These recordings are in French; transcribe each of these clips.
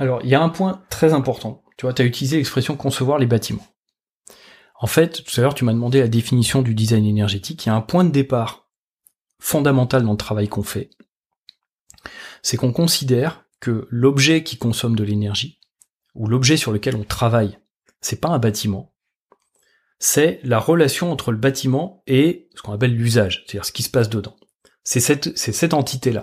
Alors, il y a un point très important. Tu vois, tu as utilisé l'expression concevoir les bâtiments. En fait, tout à l'heure, tu m'as demandé la définition du design énergétique. Il y a un point de départ fondamental dans le travail qu'on fait. C'est qu'on considère que l'objet qui consomme de l'énergie, ou l'objet sur lequel on travaille, c'est pas un bâtiment. C'est la relation entre le bâtiment et ce qu'on appelle l'usage, c'est-à-dire ce qui se passe dedans. C'est cette, cette entité-là.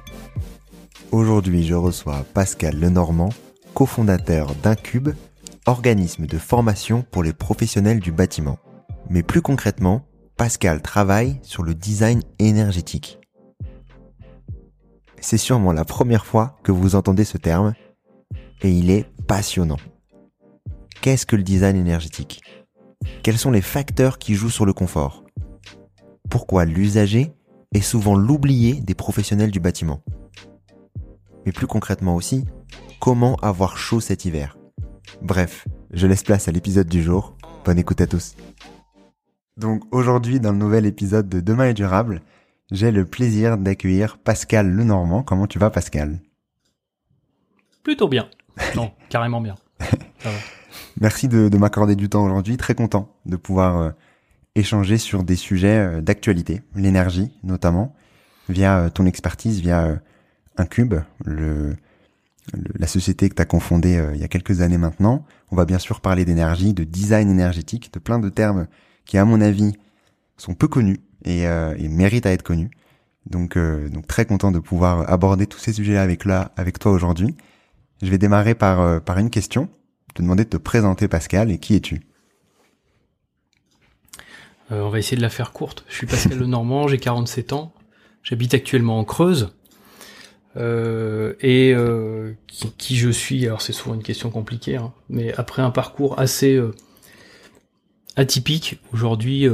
Aujourd'hui, je reçois Pascal Lenormand, cofondateur d'Incube, organisme de formation pour les professionnels du bâtiment. Mais plus concrètement, Pascal travaille sur le design énergétique. C'est sûrement la première fois que vous entendez ce terme, et il est passionnant. Qu'est-ce que le design énergétique? Quels sont les facteurs qui jouent sur le confort? Pourquoi l'usager est souvent l'oublié des professionnels du bâtiment? Mais plus concrètement aussi, comment avoir chaud cet hiver? Bref, je laisse place à l'épisode du jour. Bonne écoute à tous. Donc aujourd'hui, dans le nouvel épisode de Demain est durable, j'ai le plaisir d'accueillir Pascal Lenormand. Comment tu vas Pascal? Plutôt bien. Non, carrément bien. Merci de, m'accorder du temps aujourd'hui. Très content de pouvoir euh, échanger sur des sujets euh, d'actualité, l'énergie notamment, via euh, ton expertise, via Incube, le, la société que tu as confondée il y a quelques années maintenant. On va bien sûr parler d'énergie, de design énergétique, de plein de termes qui, à mon avis, sont peu connus et, et méritent à être connus. Donc, donc très content de pouvoir aborder tous ces sujets avec là, avec toi aujourd'hui. Je vais démarrer par, par une question te demander de te présenter, Pascal, et qui es-tu? Euh, On va essayer de la faire courte. Je suis Pascal Lenormand, j'ai 47 ans, j'habite actuellement en Creuse. Euh, et euh, qui, je suis, alors c'est souvent une question compliquée, hein, mais après un parcours assez atypique, aujourd'hui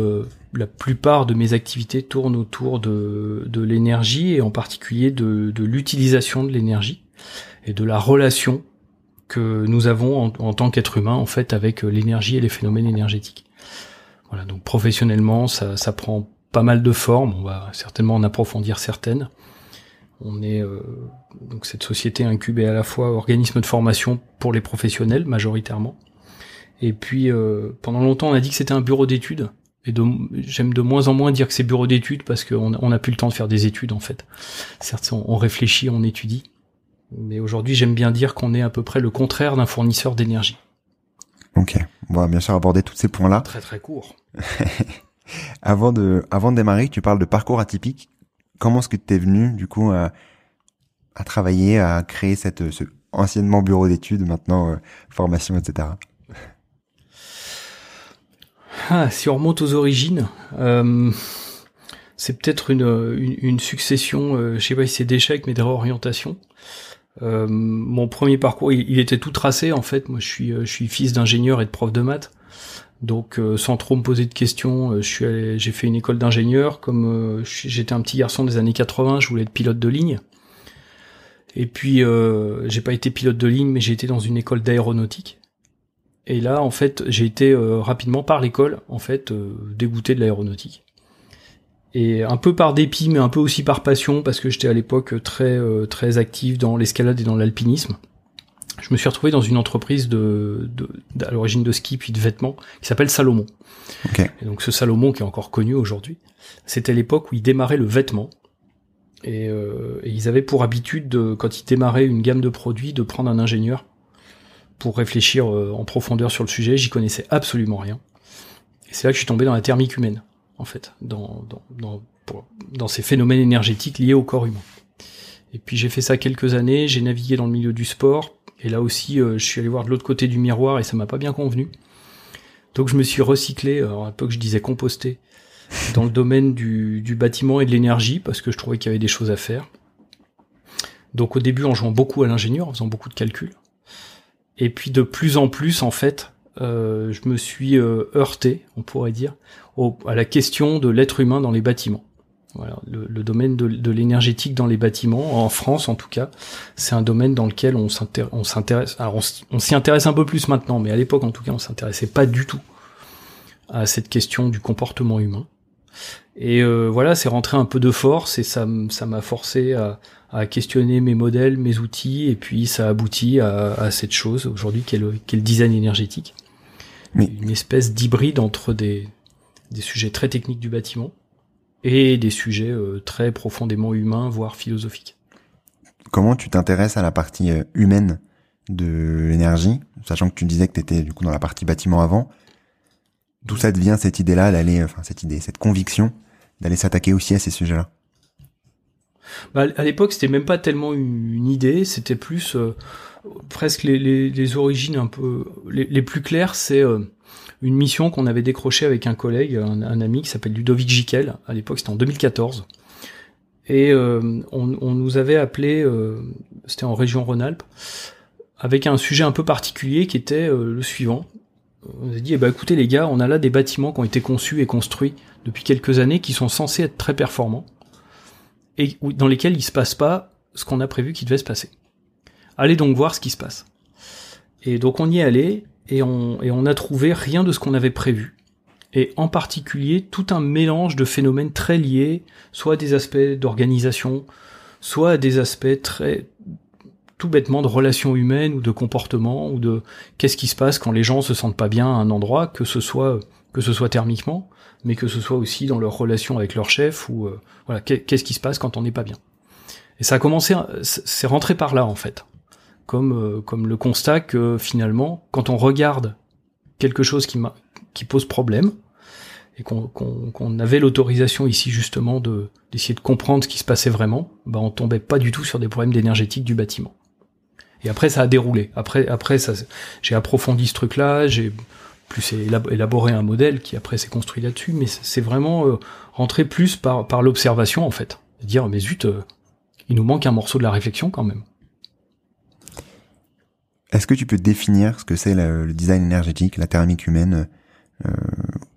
la plupart de mes activités tournent autour de, de l'énergie et en particulier de, de l'utilisation de l'énergie et de la relation que nous avons en, tant qu'être humain en fait avec euh, l'énergie et les phénomènes énergétiques. Voilà, donc professionnellement, ça, ça prend pas mal de formes. On va certainement en approfondir certaines. On est euh, donc cette société incube est à la fois organisme de formation pour les professionnels majoritairement. Et puis euh, pendant longtemps on a dit que c'était un bureau d'études. Et j'aime de moins en moins dire que c'est bureau d'études parce qu'on n'a plus le temps de faire des études en fait. Certes, on, on réfléchit, on étudie, mais aujourd'hui, j'aime bien dire qu'on est à peu près le contraire d'un fournisseur d'énergie. Ok, on va bien sûr aborder tous ces points-là. Très très court. avant de, avant de démarrer, tu parles de parcours atypique. Comment est-ce que tu es venu du coup à, travailler, à créer cette, ce anciennement bureau d'études, maintenant euh, formation, etc. Ah, si on remonte aux origines, euh, c'est peut-être une, succession, euh, je sais pas si c'est d'échecs, mais de réorientation. Euh, mon premier parcours, il, était tout tracé en fait. Moi, je suis, je suis fils d'ingénieur et de prof de maths. Donc, euh, sans trop me poser de questions, suis j'ai fait une école d'ingénieur. Comme j'étais un petit garçon des années 80, je voulais être pilote de ligne. Et puis, j'ai pas été pilote de ligne, mais j'ai été dans une école d'aéronautique. Et là, en fait, j'ai été rapidement par l'école, en fait, dégoûté de l'aéronautique. Et un peu par dépit, mais un peu aussi par passion, parce que j'étais à l'époque très très actif dans l'escalade et dans l'alpinisme je me suis retrouvé dans une entreprise de, de, à l'origine de ski puis de vêtements qui s'appelle Salomon. Et donc ce Salomon qui est encore connu aujourd'hui, c'était l'époque où ils démarraient le vêtement. Et, euh, et, ils avaient pour habitude, de, quand ils démarraient une gamme de produits, de prendre un ingénieur pour réfléchir euh, en profondeur sur le sujet. J'y connaissais absolument rien. Et c'est là que je suis tombé dans la thermique humaine, en fait, dans, dans, dans, dans ces phénomènes énergétiques liés au corps humain. Et puis j'ai fait ça quelques années, j'ai navigué dans le milieu du sport, et là aussi, euh, je suis allé voir de l'autre côté du miroir et ça m'a pas bien convenu. Donc je me suis recyclé, alors un peu que je disais composté, dans le domaine du, du bâtiment et de l'énergie parce que je trouvais qu'il y avait des choses à faire. Donc au début en jouant beaucoup à l'ingénieur, en faisant beaucoup de calculs. Et puis de plus en plus en fait, euh, je me suis euh, heurté, on pourrait dire, à la question de l'être humain dans les bâtiments. Voilà, le, domaine de, l'énergétique dans les bâtiments, en France en tout cas, c'est un domaine dans lequel on s'intéresse. Alors on, s'y intéresse un peu plus maintenant, mais à l'époque en tout cas, on s'intéressait pas du tout à cette question du comportement humain. Et euh, voilà, c'est rentré un peu de force et ça, ça m'a forcé à, questionner mes modèles, mes outils, et puis ça aboutit à, cette chose aujourd'hui qui est, le, design énergétique. Une espèce d'hybride entre des, des sujets très techniques du bâtiment et des sujets euh, très profondément humains, voire philosophiques. Comment tu t'intéresses à la partie euh, humaine de l'énergie, sachant que tu disais que tu étais du coup dans la partie bâtiment avant D'où ça devient cette idée-là, d'aller, enfin cette idée, cette conviction d'aller s'attaquer aussi à ces sujets-là? Bah, À l'époque, c'était même pas tellement une, idée, c'était plus euh, presque les, les, les, origines un peu les, les plus claires, c'est une mission qu'on avait décrochée avec un collègue, un, ami qui s'appelle Ludovic Jiquel. À l'époque, c'était en 2014. Et euh, on, nous avait appelé, euh, c'était en région Rhône-Alpes, avec un sujet un peu particulier qui était euh, le suivant. On nous a dit, eh ben, écoutez les gars, on a là des bâtiments qui ont été conçus et construits depuis quelques années qui sont censés être très performants et dans lesquels il se passe pas ce qu'on a prévu qu'il devait se passer. Allez donc voir ce qui se passe. Et donc on y est allé, et on, et on a trouvé rien de ce qu'on avait prévu. Et en particulier tout un mélange de phénomènes très liés, soit à des aspects d'organisation, soit à des aspects très tout bêtement de relations humaines ou de comportement ou de qu'est-ce qui se passe quand les gens se sentent pas bien à un endroit, que ce soit que ce soit thermiquement, mais que ce soit aussi dans leur relation avec leur chef ou euh, voilà qu'est-ce qui se passe quand on n'est pas bien. Et ça a commencé, c'est rentré par là en fait comme, euh, comme le constat que finalement, quand on regarde quelque chose qui, pose problème, et qu'on avait l'autorisation ici justement de d'essayer de comprendre ce qui se passait vraiment, bah on tombait pas du tout sur des problèmes d'énergétique du bâtiment. Et après ça a déroulé. Après après ça j'ai approfondi ce truc-là, j'ai plus élaboré un modèle qui après s'est construit là-dessus, mais c'est vraiment euh, rentré plus par par l'observation en fait, dire mais zut, euh, il nous manque un morceau de la réflexion quand même. Est-ce que tu peux définir ce que c'est le, design énergétique, la thermique humaine, euh,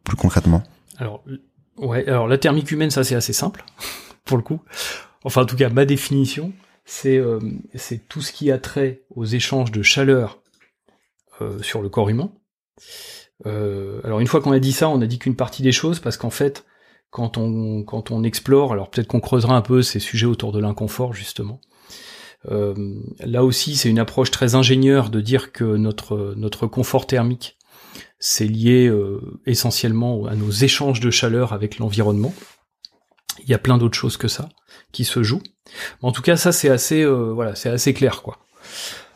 plus concrètement? Alors, ouais, alors la thermique humaine, ça c'est assez simple, pour le coup. Enfin, en tout cas, ma définition, c'est euh, tout ce qui a trait aux échanges de chaleur euh, sur le corps humain. Euh, alors une fois qu'on a dit ça, on a dit qu'une partie des choses, parce qu'en fait, quand on quand on explore, alors peut-être qu'on creusera un peu ces sujets autour de l'inconfort justement. Euh, là aussi, c'est une approche très ingénieure de dire que notre notre confort thermique c'est lié euh, essentiellement à nos échanges de chaleur avec l'environnement. Il y a plein d'autres choses que ça qui se jouent. en tout cas, ça c'est assez euh, voilà, c'est assez clair quoi.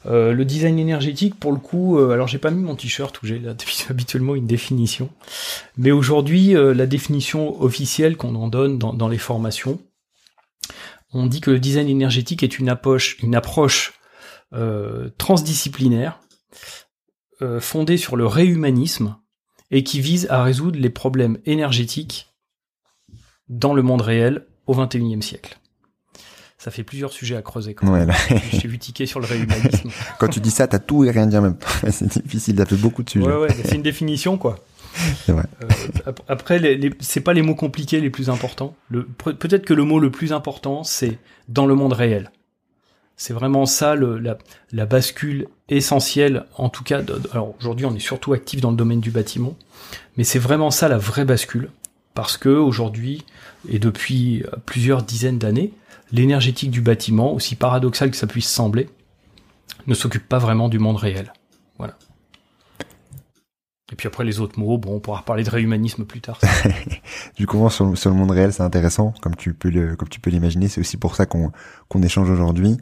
le design énergétique, pour le coup, alors j'ai pas mis mon t-shirt où j'ai habituellement une définition, mais aujourd'hui la définition officielle qu'on en donne dans, dans les formations, on dit que le design énergétique est une approche, une approche euh, transdisciplinaire euh, fondée sur le réhumanisme et qui vise à résoudre les problèmes énergétiques dans le monde réel au XXIe siècle. Ça fait plusieurs sujets à creuser quand même. Je suis vu tiquer sur le réhumanisme. quand tu dis ça, t'as tout et rien dire même. c'est difficile, ça fait beaucoup de sujets. Ouais, ouais, c'est une définition, quoi. Euh, après, les, c'est pas les mots compliqués les plus importants. peut-être que le mot le plus important, c'est dans le monde réel. C'est vraiment ça le, la, bascule essentielle, en tout cas. alors aujourd'hui, on est surtout actif dans le domaine du bâtiment, mais c'est vraiment ça la vraie bascule, parce que aujourd'hui et depuis plusieurs dizaines d'années, l'énergétique du bâtiment, aussi paradoxal que ça puisse sembler, ne s'occupe pas vraiment du monde réel. Voilà. Et puis après les autres mots, bon, on pourra reparler de réhumanisme plus tard. du coup, sur, sur, le monde réel, c'est intéressant, comme tu peux le, comme tu peux l'imaginer. C'est aussi pour ça qu'on qu'on échange aujourd'hui.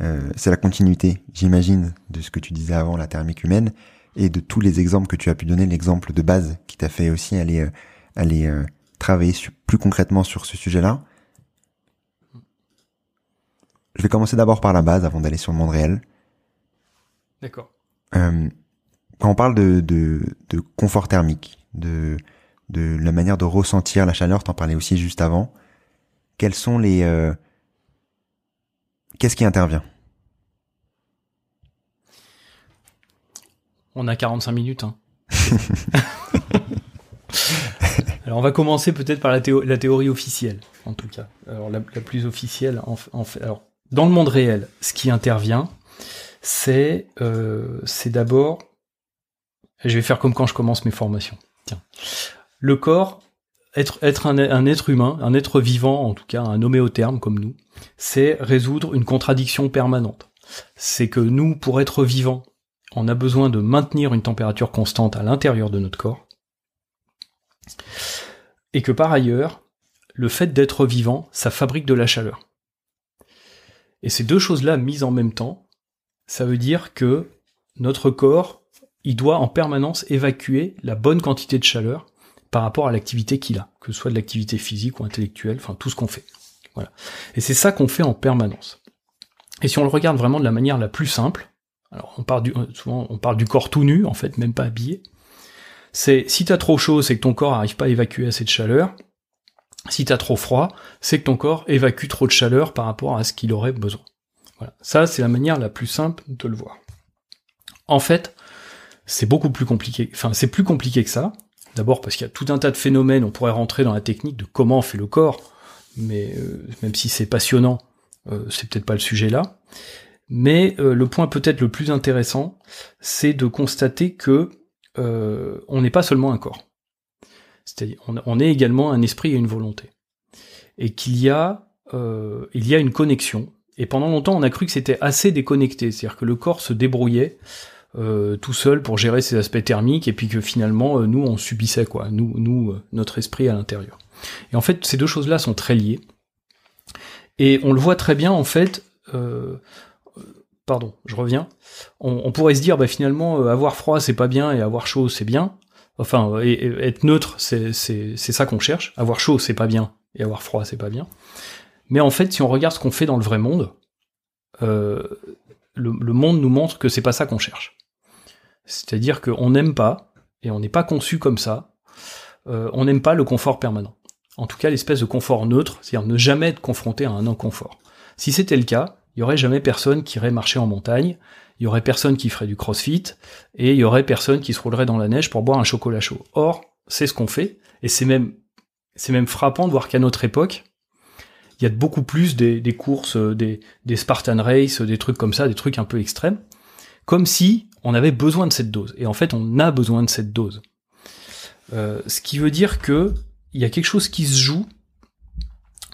Euh, c'est la continuité, j'imagine, de ce que tu disais avant, la thermique humaine, et de tous les exemples que tu as pu donner, l'exemple de base qui t'a fait aussi aller euh, aller euh, travailler plus concrètement sur ce sujet-là. Je vais commencer d'abord par la base avant d'aller sur le monde réel. D'accord. Euh, quand on parle de, de, confort thermique, de, de la manière de ressentir la chaleur, t'en parlais aussi juste avant, quels sont les... Euh, Qu'est-ce qui intervient? On a 45 minutes. Hein. Alors on va commencer peut-être par la, la, théorie officielle, en tout cas. Alors la, plus officielle, en, fait. Alors dans le monde réel, ce qui intervient, c'est euh, c'est d'abord, je vais faire comme quand je commence mes formations. Tiens, le corps, être être un, un, être humain, un être vivant, en tout cas un homéotherme comme nous, c'est résoudre une contradiction permanente. C'est que nous, pour être vivants, on a besoin de maintenir une température constante à l'intérieur de notre corps, et que par ailleurs, le fait d'être vivant, ça fabrique de la chaleur. Et ces deux choses-là mises en même temps, ça veut dire que notre corps, il doit en permanence évacuer la bonne quantité de chaleur par rapport à l'activité qu'il a, que ce soit de l'activité physique ou intellectuelle, enfin tout ce qu'on fait. Voilà. Et c'est ça qu'on fait en permanence. Et si on le regarde vraiment de la manière la plus simple, alors on parle du, souvent on parle du corps tout nu, en fait, même pas habillé. C'est si t'as trop chaud, c'est que ton corps n'arrive pas à évacuer assez de chaleur. Si t'as trop froid, c'est que ton corps évacue trop de chaleur par rapport à ce qu'il aurait besoin. Voilà. Ça, c'est la manière la plus simple de le voir. En fait, c'est beaucoup plus compliqué. Enfin, c'est plus compliqué que ça. D'abord parce qu'il y a tout un tas de phénomènes. On pourrait rentrer dans la technique de comment fait le corps, mais euh, même si c'est passionnant, euh, c'est peut-être pas le sujet là. Mais euh, le point peut-être le plus intéressant, c'est de constater que on n'est pas seulement un corps. C'est-à-dire, on, est également un esprit et une volonté, et qu'il y a, euh, il y a une connexion. Et pendant longtemps, on a cru que c'était assez déconnecté, c'est-à-dire que le corps se débrouillait euh, tout seul pour gérer ses aspects thermiques, et puis que finalement, euh, nous, on subissait quoi, nous, nous, euh, notre esprit à l'intérieur. Et en fait, ces deux choses-là sont très liées, et on le voit très bien en fait. Pardon, je reviens. On, pourrait se dire, bah, finalement, avoir froid c'est pas bien et avoir chaud c'est bien. Enfin, être neutre, c'est ça qu'on cherche. Avoir chaud, c'est pas bien, et avoir froid, c'est pas bien. Mais en fait, si on regarde ce qu'on fait dans le vrai monde, euh, le, monde nous montre que c'est pas ça qu'on cherche. C'est-à-dire qu'on n'aime pas, et on n'est pas conçu comme ça, euh, on n'aime pas le confort permanent. En tout cas, l'espèce de confort neutre, c'est-à-dire ne jamais être confronté à un inconfort. Si c'était le cas, il y aurait jamais personne qui irait marcher en montagne, il y aurait personne qui ferait du crossfit, et il y aurait personne qui se roulerait dans la neige pour boire un chocolat chaud. Or, c'est ce qu'on fait, et c'est même, c'est même frappant de voir qu'à notre époque, il y a beaucoup plus des, courses, euh, des, des Spartan Race, des trucs comme ça, des trucs un peu extrêmes, comme si on avait besoin de cette dose. Et en fait, on a besoin de cette dose. Euh, ce qui veut dire que il y a quelque chose qui se joue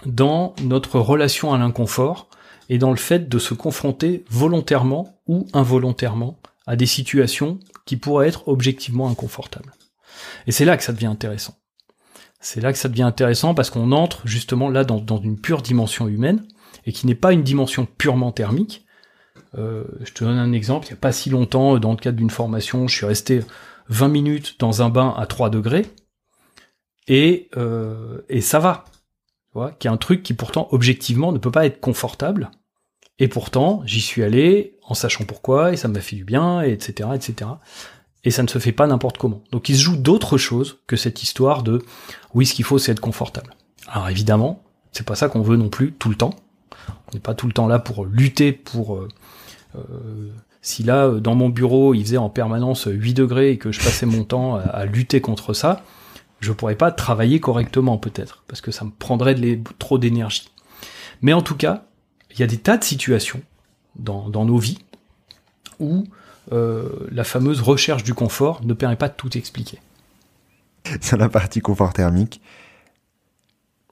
dans notre relation à l'inconfort, et dans le fait de se confronter volontairement ou involontairement à des situations qui pourraient être objectivement inconfortables. Et c'est là que ça devient intéressant. C'est là que ça devient intéressant parce qu'on entre justement là dans, une pure dimension humaine et qui n'est pas une dimension purement thermique. Euh, je te donne un exemple, il n'y a pas si longtemps, dans le cadre d'une formation, je suis resté 20 minutes dans un bain à 3 degrés et, euh, et ça va. Tu vois, qui est un truc qui pourtant objectivement ne peut pas être confortable et pourtant, j'y suis allé en sachant pourquoi, et ça m'a fait du bien, et etc., etc. Et ça ne se fait pas n'importe comment. Donc il se joue d'autres choses que cette histoire de oui, ce qu'il faut, c'est être confortable. Alors évidemment, c'est pas ça qu'on veut non plus tout le temps. On n'est pas tout le temps là pour lutter pour. Euh, euh, si là, dans mon bureau, il faisait en permanence 8 degrés et que je passais mon temps à, lutter contre ça, je pourrais pas travailler correctement peut-être, parce que ça me prendrait trop d'énergie. Mais en tout cas, il y a des tas de situations dans, dans nos vies, où euh, la fameuse recherche du confort ne permet pas de tout expliquer. Sur la partie confort thermique,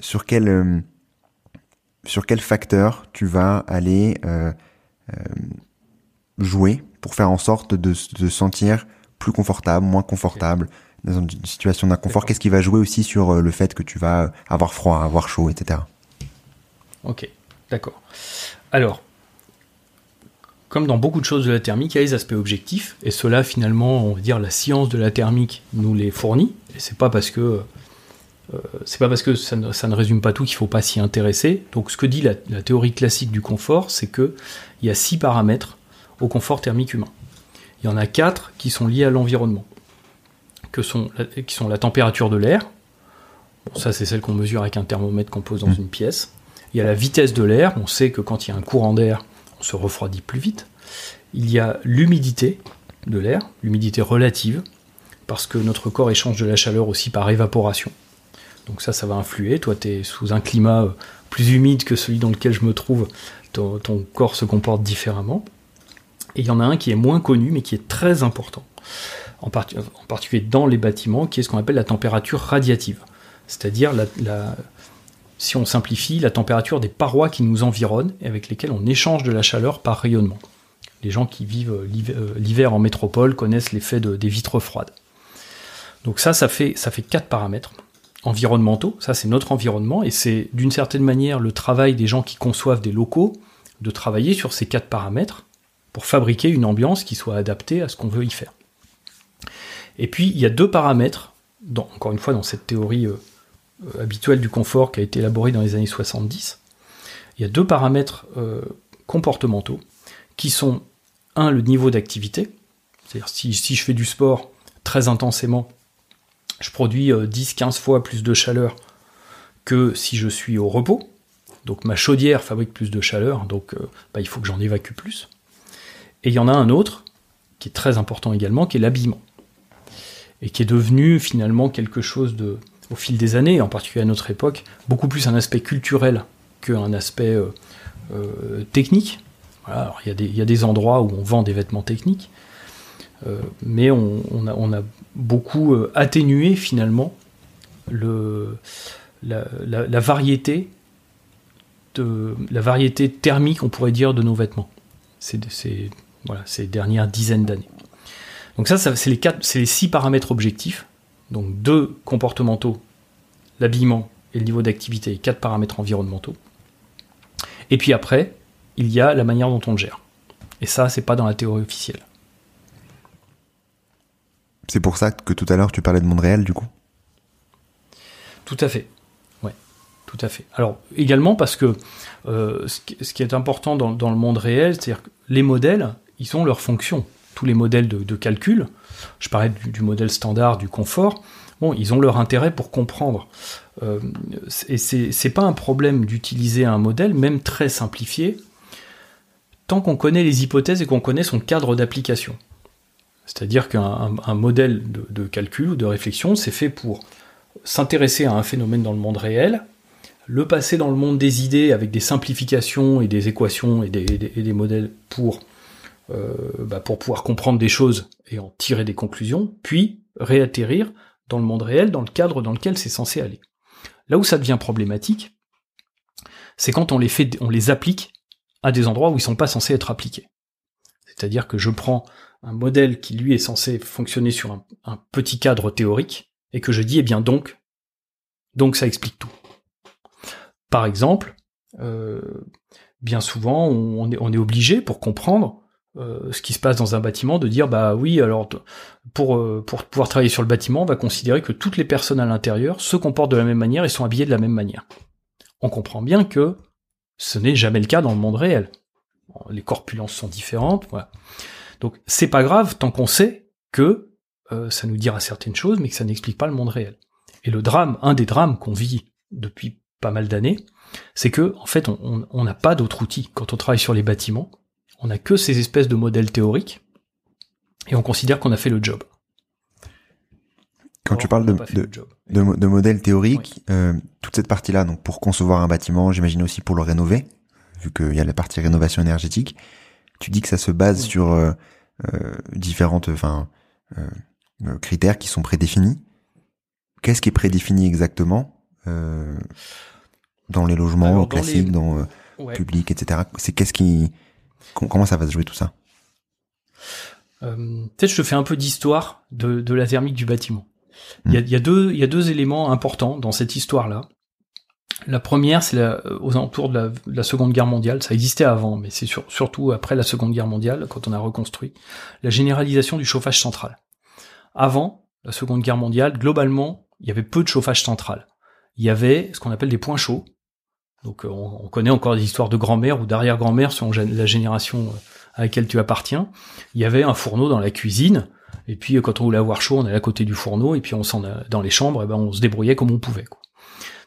sur quel, euh, sur quel facteur tu vas aller euh, jouer pour faire en sorte de se sentir plus confortable, moins confortable, dans une situation d'inconfort Qu'est-ce qui va jouer aussi sur le fait que tu vas avoir froid, avoir chaud, etc. Ok, d'accord. Alors, comme dans beaucoup de choses de la thermique, il y a les aspects objectifs, et cela finalement, on va dire, la science de la thermique nous les fournit, et c'est pas parce que euh, c'est pas parce que ça ne, résume pas tout qu'il faut pas s'y intéresser. Donc ce que dit la, théorie classique du confort, c'est que il y a six paramètres au confort thermique humain. Il y en a quatre qui sont liés à l'environnement, que sont qui sont la température de l'air. ça c'est celle qu'on mesure avec un thermomètre qu'on pose dans mmh. une pièce. Il y a la vitesse de l'air. On sait que quand il y a un courant d'air, on se refroidit plus vite. Il y a l'humidité de l'air, l'humidité relative, parce que notre corps échange de la chaleur aussi par évaporation. Donc ça, ça va influer. Toi, tu es sous un climat euh, plus humide que celui dans lequel je me trouve, ton, corps se comporte différemment. Et il y en a un qui est moins connu, mais qui est très important, en, particulier dans les bâtiments, qui est ce qu'on appelle la température radiative. C'est-à-dire la, si on simplifie, la température des parois qui nous environnent et avec lesquelles on échange de la chaleur par rayonnement. Les gens qui vivent euh, euh, l'hiver en métropole connaissent l'effet des vitres froides. Donc ça, ça fait quatre paramètres environnementaux. Ça, c'est notre environnement et c'est d'une certaine manière le travail des gens qui conçoivent des locaux de travailler sur ces quatre paramètres pour fabriquer une ambiance qui soit adaptée à ce qu'on veut y faire. Et puis, il y a deux paramètres, encore une fois, dans cette théorie euh, euh, habituel du confort qui a été élaboré dans les années 70, il y a deux paramètres euh, comportementaux qui sont, un, le niveau d'activité, c'est-à-dire si, je fais du sport très intensément, je produis 10-15 euh, fois plus de chaleur que si je suis au repos. Donc ma chaudière fabrique plus de chaleur, donc bah, il faut que j'en évacue plus. Et il y en a un autre, qui est très important également, qui est l'habillement. Et qui est devenu finalement quelque chose de, au fil des années, en particulier à notre époque, beaucoup plus un aspect culturel qu'un aspect euh, euh, technique. il, y a des, endroits où on vend des vêtements techniques, euh, mais on, a, beaucoup atténué finalement le, la, variété de, la variété thermique, on pourrait dire, de nos vêtements. C'est voilà, ces dernières dizaines d'années. Donc ça, ça c'est les, les six paramètres objectifs donc deux comportementaux, l'habillement et le niveau d'activité, quatre paramètres environnementaux. Et puis après, il y a la manière dont on le gère. Et ça, c'est pas dans la théorie officielle. C'est pour ça que tout à l'heure tu parlais de monde réel, du coup? Tout à fait. Ouais, tout à fait. Alors, également parce que euh, ce, qui, est important dans, le monde réel, c'est-à-dire que les modèles, ils ont leur fonction. Tous les modèles de calcul, je parlais du, modèle standard, du confort, bon, ils ont leur intérêt pour comprendre. Euh, et c'est pas un problème d'utiliser un modèle, même très simplifié, tant qu'on connaît les hypothèses et qu'on connaît son cadre d'application. C'est-à-dire qu'un modèle de, de, calcul ou de réflexion, c'est fait pour s'intéresser à un phénomène dans le monde réel, le passer dans le monde des idées avec des simplifications et des équations et des, et des modèles pour euh, bah, pour pouvoir comprendre des choses et en tirer des conclusions, puis réatterrir dans le monde réel, dans le cadre dans lequel c'est censé aller. Là où ça devient problématique, c'est quand on les fait, on les applique à des endroits où ils sont pas censés être appliqués. C'est-à-dire que je prends un modèle qui lui est censé fonctionner sur un, petit cadre théorique et que je dis eh bien donc, donc ça explique tout. Par exemple, euh, bien souvent on est, on est obligé pour comprendre euh, ce qui se passe dans un bâtiment, de dire bah oui, alors pour, euh, pour pouvoir travailler sur le bâtiment, on va considérer que toutes les personnes à l'intérieur se comportent de la même manière et sont habillées de la même manière. On comprend bien que ce n'est jamais le cas dans le monde réel. Les corpulences sont différentes, voilà. Donc c'est pas grave tant qu'on sait que euh, ça nous dira certaines choses, mais que ça n'explique pas le monde réel. Et le drame, un des drames qu'on vit depuis pas mal d'années, c'est que en fait on n'a pas d'autre outil quand on travaille sur les bâtiments on n'a que ces espèces de modèles théoriques, et on considère qu'on a fait le job. Quand tu parles de, de, modèles théoriques, euh, toute cette partie-là, donc pour concevoir un bâtiment, j'imagine aussi pour le rénover, vu qu'il y a la partie rénovation énergétique, tu dis que ça se base sur euh, euh, différentes, enfin, euh, critères qui sont prédéfinis. Qu'est-ce qui est prédéfini exactement dans les logements classiques, dans, les... publics, etc. C'est qu'est-ce qui, comment ça va se jouer tout ça? Peut-être je te fais un peu d'histoire de, de la thermique du bâtiment. Il y, a, hmm. il, y a deux, il y a deux éléments importants dans cette histoire-là. La première, c'est aux alentours de la, Seconde Guerre mondiale. Ça existait avant, mais c'est surtout après la Seconde Guerre mondiale, quand on a reconstruit, la généralisation du chauffage central. Avant la Seconde Guerre mondiale, globalement, il y avait peu de chauffage central. Il y avait ce qu'on appelle des points chauds. Donc on, connaît encore des histoires de grand-mère ou d'arrière-grand-mère selon la génération euh, à laquelle tu appartiens. Il y avait un fourneau dans la cuisine, et puis quand on voulait avoir chaud, on allait à côté du fourneau, et puis on s'en dans les chambres, et ben on se débrouillait comme on pouvait.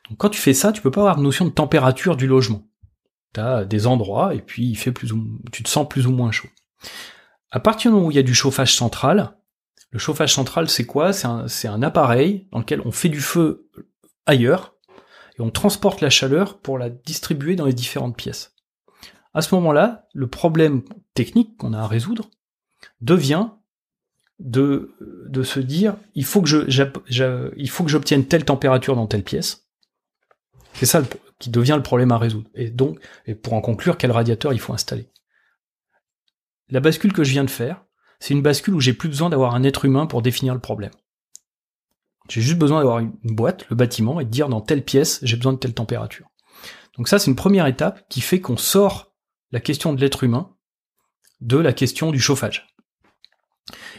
Donc quand tu fais ça, tu peux pas avoir de notion de température du logement. Tu as des endroits et puis il fait plus ou tu te sens plus ou moins chaud. À partir du moment où il y a du chauffage central, le chauffage central c'est quoi? C'est un, un appareil dans lequel on fait du feu ailleurs et on transporte la chaleur pour la distribuer dans les différentes pièces. À ce moment-là, le problème technique qu'on a à résoudre devient de, de se dire il faut que je, il faut que j'obtienne telle température dans telle pièce c'est ça qui devient le problème à résoudre. Et donc, et pour en conclure, quel radiateur il faut installer. La bascule que je viens de faire, c'est une bascule où j'ai plus besoin d'avoir un être humain pour définir le problème. J'ai juste besoin d'avoir une boîte, le bâtiment, et de dire dans telle pièce, j'ai besoin de telle température. Donc ça, c'est une première étape qui fait qu'on sort la question de l'être humain de la question du chauffage.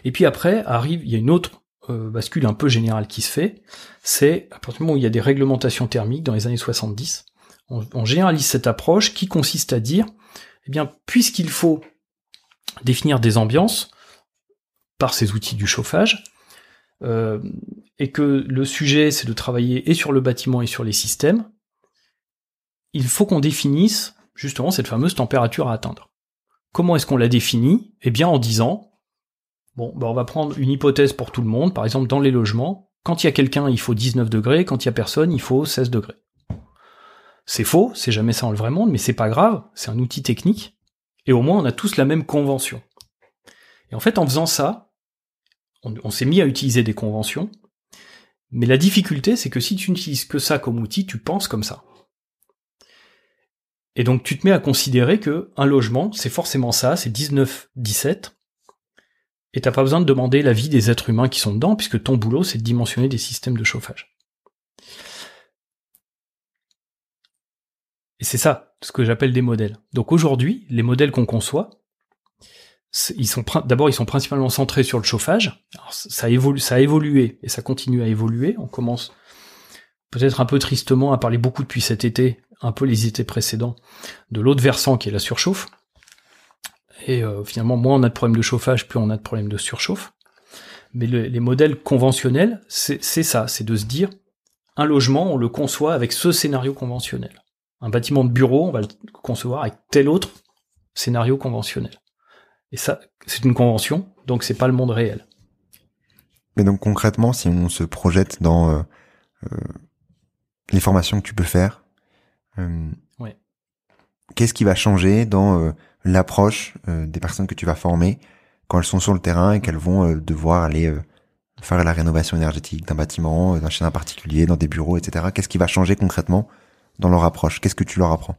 Et puis après, arrive, il y a une autre euh, bascule un peu générale qui se fait, c'est à partir du moment où il y a des réglementations thermiques dans les années 70, on, généralise cette approche qui consiste à dire, eh bien, puisqu'il faut définir des ambiances par ces outils du chauffage, euh, et que le sujet c'est de travailler et sur le bâtiment et sur les systèmes, il faut qu'on définisse justement cette fameuse température à atteindre. Comment est-ce qu'on la définit? Eh bien en disant, Bon, bah on va prendre une hypothèse pour tout le monde. Par exemple, dans les logements, quand il y a quelqu'un, il faut 19 degrés. Quand il y a personne, il faut 16 degrés. C'est faux, c'est jamais ça dans le vrai monde, mais c'est pas grave. C'est un outil technique. Et au moins, on a tous la même convention. Et en fait, en faisant ça, on, s'est mis à utiliser des conventions. Mais la difficulté, c'est que si tu n'utilises que ça comme outil, tu penses comme ça. Et donc, tu te mets à considérer que un logement, c'est forcément ça, c'est 19, 17 et t'as pas besoin de demander l'avis des êtres humains qui sont dedans, puisque ton boulot, c'est de dimensionner des systèmes de chauffage. Et c'est ça, ce que j'appelle des modèles. Donc aujourd'hui, les modèles qu'on conçoit, d'abord ils sont principalement centrés sur le chauffage. ça évolue, a évolué et ça continue à évoluer. On commence peut-être un peu tristement à parler beaucoup depuis cet été, un peu les étés précédents, de l'autre versant qui est la surchauffe. Et euh, finalement, moins on a de problèmes de chauffage, plus on a de problèmes de surchauffe. Mais les modèles conventionnels, c'est ça, c'est de se dire, un logement, on le conçoit avec ce scénario conventionnel. Un bâtiment de bureau, on va le concevoir avec tel autre scénario conventionnel. Et ça, c'est une convention, donc c'est pas le monde réel. Mais donc concrètement, si on se projette dans euh, euh, les formations que tu peux faire, qu'est-ce qui va changer dans l'approche euh, des personnes que tu vas former quand elles sont sur le terrain et qu'elles vont euh, devoir aller euh, faire la rénovation énergétique d'un bâtiment, d'un chaîne particulier, dans des bureaux, etc. Qu'est-ce qui va changer concrètement dans leur approche? Qu'est-ce que tu leur apprends?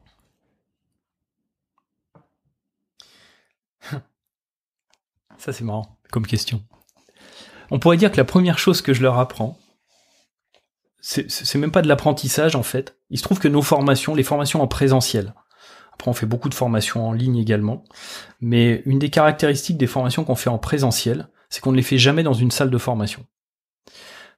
Ça c'est marrant comme question. On pourrait dire que la première chose que je leur apprends, c'est même pas de l'apprentissage en fait. Il se trouve que nos formations, les formations en présentiel, après, on fait beaucoup de formations en ligne également. Mais une des caractéristiques des formations qu'on fait en présentiel, c'est qu'on ne les fait jamais dans une salle de formation.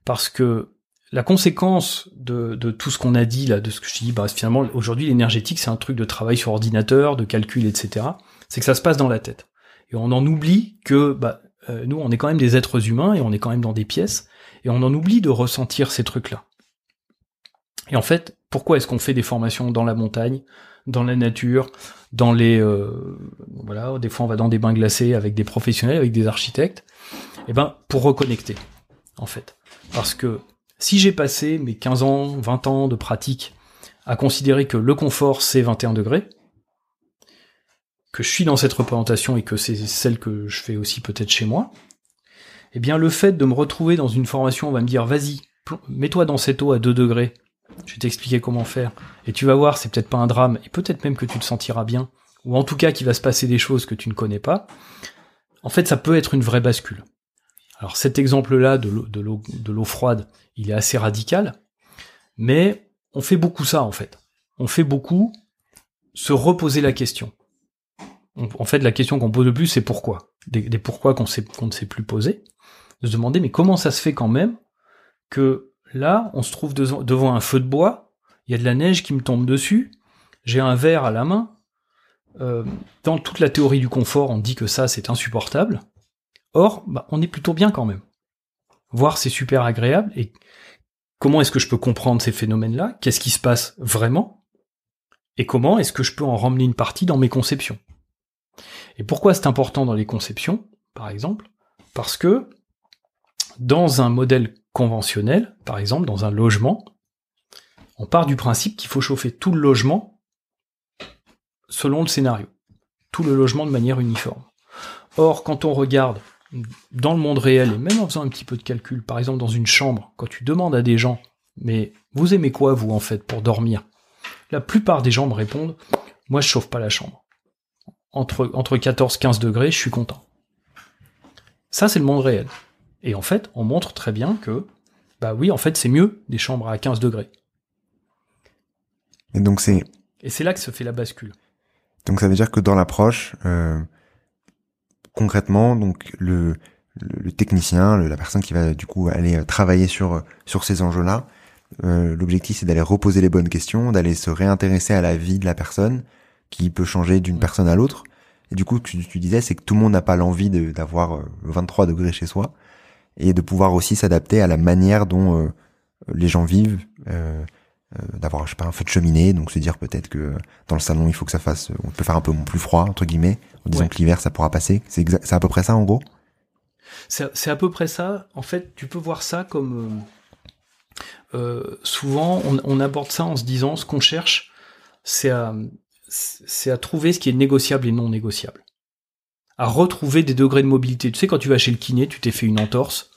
Parce que la conséquence de, tout ce qu'on a dit là, de ce que je dis, bah, finalement, aujourd'hui, l'énergétique, c'est un truc de travail sur ordinateur, de calcul, etc. C'est que ça se passe dans la tête. Et on en oublie que, bah, euh, nous, on est quand même des êtres humains et on est quand même dans des pièces, et on en oublie de ressentir ces trucs-là. Et en fait, pourquoi est-ce qu'on fait des formations dans la montagne, dans la nature, dans les euh, voilà, des fois on va dans des bains glacés avec des professionnels, avec des architectes, et eh ben pour reconnecter en fait. Parce que si j'ai passé mes 15 ans, 20 ans de pratique à considérer que le confort c'est 21 degrés, que je suis dans cette représentation et que c'est celle que je fais aussi peut-être chez moi, eh bien le fait de me retrouver dans une formation, on va me dire vas-y, mets-toi dans cette eau à 2 degrés, je vais t'expliquer comment faire, et tu vas voir, c'est peut-être pas un drame, et peut-être même que tu te sentiras bien, ou en tout cas qu'il va se passer des choses que tu ne connais pas, en fait ça peut être une vraie bascule. Alors cet exemple-là de l'eau, de l'eau froide, il est assez radical, mais on fait beaucoup ça en fait. On fait beaucoup se reposer la question. En fait, la question qu'on pose le plus, c'est pourquoi? Des, pourquoi qu'on, ne sait plus poser. De se demander, mais comment ça se fait quand même que là, on se trouve devant un feu de bois, il y a de la neige qui me tombe dessus, j'ai un verre à la main. Euh, dans toute la théorie du confort, on dit que ça, c'est insupportable. Or, bah, on est plutôt bien quand même. Voir, c'est super agréable. Et comment est-ce que je peux comprendre ces phénomènes-là? Qu'est-ce qui se passe vraiment? Et comment est-ce que je peux en ramener une partie dans mes conceptions? Et pourquoi c'est important dans les conceptions, par exemple? Parce que dans un modèle conventionnel, par exemple dans un logement, on part du principe qu'il faut chauffer tout le logement selon le scénario, tout le logement de manière uniforme. Or, quand on regarde dans le monde réel, et même en faisant un petit peu de calcul, par exemple dans une chambre, quand tu demandes à des gens, mais vous aimez quoi vous en fait pour dormir? La plupart des gens me répondent, moi je chauffe pas la chambre. Entre, entre 14-15 degrés, je suis content. Ça c'est le monde réel. Et en fait, on montre très bien que, bah oui, en fait, c'est mieux des chambres à 15 degrés. Et donc c'est. Et c'est là que se fait la bascule. Donc ça veut dire que dans l'approche, euh, concrètement, donc le, le, technicien, la personne qui va du coup aller euh, travailler sur sur ces enjeux-là, euh, l'objectif c'est d'aller reposer les bonnes questions, d'aller se réintéresser à la vie de la personne, qui peut changer d'une personne à l'autre. Et du coup, tu, tu disais, c'est que tout le monde n'a pas l'envie d'avoir 23 degrés chez soi et de pouvoir aussi s'adapter à la manière dont euh, les gens vivent, euh, euh, d'avoir je sais pas un feu de cheminée, donc se dire peut-être que dans le salon il faut que ça fasse, on peut faire un peu plus froid entre guillemets, en disant que l'hiver ça pourra passer. C'est c'est à peu près ça en gros? C'est à peu près ça. En fait, tu peux voir ça comme euh, souvent on, on, aborde ça en se disant ce qu'on cherche, c'est à c'est à trouver ce qui est négociable et non négociable à retrouver des degrés de mobilité. Tu sais, quand tu vas chez le kiné, tu t'es fait une entorse.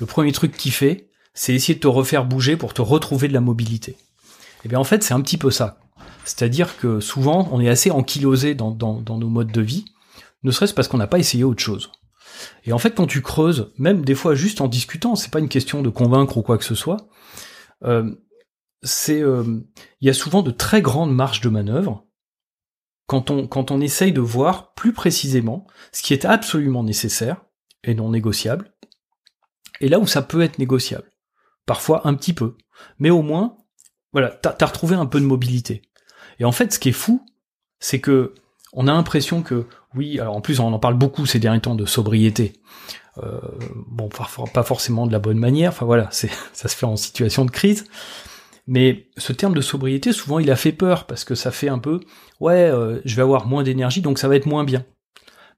Le premier truc qu'il fait, c'est essayer de te refaire bouger pour te retrouver de la mobilité. Et eh bien en fait, c'est un petit peu ça. C'est-à-dire que souvent, on est assez ankylosé dans, nos modes de vie, ne serait-ce parce qu'on n'a pas essayé autre chose. Et en fait, quand tu creuses, même des fois juste en discutant, c'est pas une question de convaincre ou quoi que ce soit, euh, c'est, euh, il y a souvent de très grandes marges de manœuvre quand on, quand on essaye de voir plus précisément ce qui est absolument nécessaire et non négociable, et là où ça peut être négociable. Parfois un petit peu. Mais au moins, voilà, t'as as retrouvé un peu de mobilité. Et en fait, ce qui est fou, c'est que on a l'impression que, oui, alors en plus on en parle beaucoup ces derniers temps de sobriété. Euh, bon, pas forcément de la bonne manière, enfin voilà, ça se fait en situation de crise. Mais ce terme de sobriété, souvent, il a fait peur parce que ça fait un peu, ouais, euh, je vais avoir moins d'énergie, donc ça va être moins bien.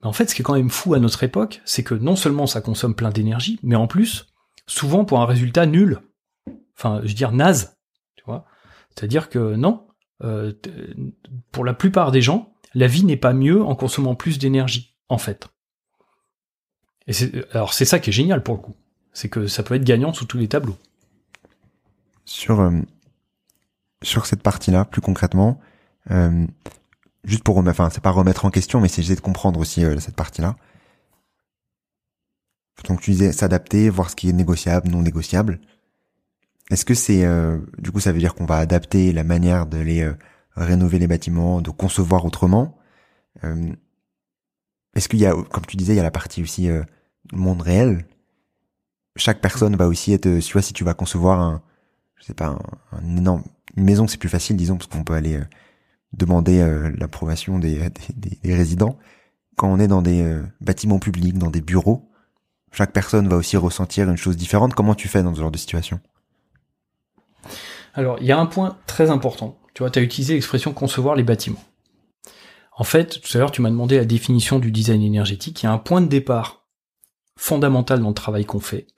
Mais en fait, ce qui est quand même fou à notre époque, c'est que non seulement ça consomme plein d'énergie, mais en plus, souvent pour un résultat nul. Enfin, je veux dire naze, tu vois. C'est-à-dire que non, euh, pour la plupart des gens, la vie n'est pas mieux en consommant plus d'énergie, en fait. Et alors c'est ça qui est génial pour le coup, c'est que ça peut être gagnant sous tous les tableaux. Sur euh, sur cette partie-là, plus concrètement, euh, juste pour remettre, enfin, c'est pas remettre en question, mais c'est essayer de comprendre aussi euh, cette partie-là. Donc tu disais s'adapter, voir ce qui est négociable, non négociable. Est-ce que c'est, euh, du coup, ça veut dire qu'on va adapter la manière de les euh, rénover les bâtiments, de concevoir autrement Est-ce qu'il y a, comme tu disais, il y a la partie aussi monde réel. Chaque personne va aussi être, tu vois, si tu vas concevoir un, je sais pas, un énorme une maison, c'est plus facile, disons, parce qu'on peut aller euh, demander euh, l'approbation des, des, résidents. Quand on est dans des euh, bâtiments publics, dans des bureaux, chaque personne va aussi ressentir une chose différente. Comment tu fais dans ce genre de situation? Alors, il y a un point très important. Tu vois, tu as utilisé l'expression concevoir les bâtiments. En fait, tout à l'heure, tu m'as demandé la définition du design énergétique. Il y a un point de départ fondamental dans le travail qu'on fait.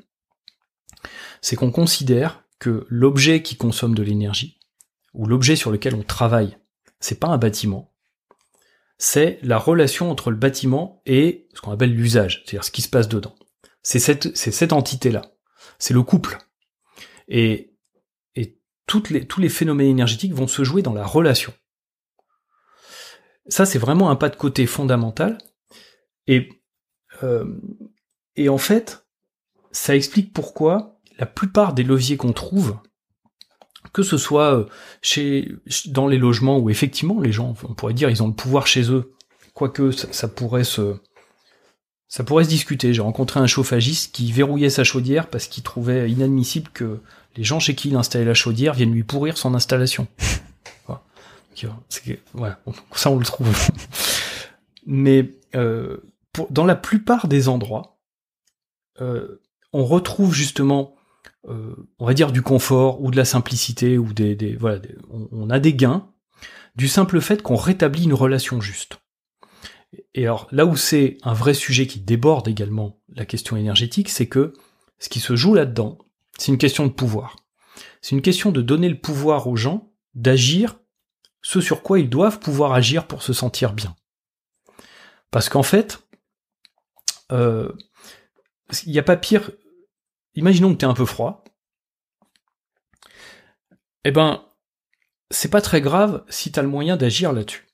C'est qu'on considère que l'objet qui consomme de l'énergie ou l'objet sur lequel on travaille, c'est pas un bâtiment, c'est la relation entre le bâtiment et ce qu'on appelle l'usage, c'est-à-dire ce qui se passe dedans. C'est cette, entité-là. C'est le couple. Et, et tous les phénomènes énergétiques vont se jouer dans la relation. Ça, c'est vraiment un pas de côté fondamental. Et, euh, et en fait, ça explique pourquoi la plupart des leviers qu'on trouve, que ce soit euh, chez, dans les logements où effectivement les gens, on pourrait dire, ils ont le pouvoir chez eux, quoique ça, ça pourrait se, ça pourrait se discuter. J'ai rencontré un chauffagiste qui verrouillait sa chaudière parce qu'il trouvait inadmissible que les gens chez qui il installait la chaudière viennent lui pourrir son installation. voilà. ça on le trouve. Mais euh, pour, dans la plupart des endroits, euh, on retrouve justement euh, on va dire du confort ou de la simplicité ou des, des voilà, on, a des gains du simple fait qu'on rétablit une relation juste. Et alors là où c'est un vrai sujet qui déborde également la question énergétique, c'est que ce qui se joue là-dedans, c'est une question de pouvoir. C'est une question de donner le pouvoir aux gens d'agir ce sur quoi ils doivent pouvoir agir pour se sentir bien. Parce qu'en fait, euh, il n'y a pas pire imaginons que tu es un peu froid. Eh ben, c'est pas très grave si tu as le moyen d'agir là-dessus.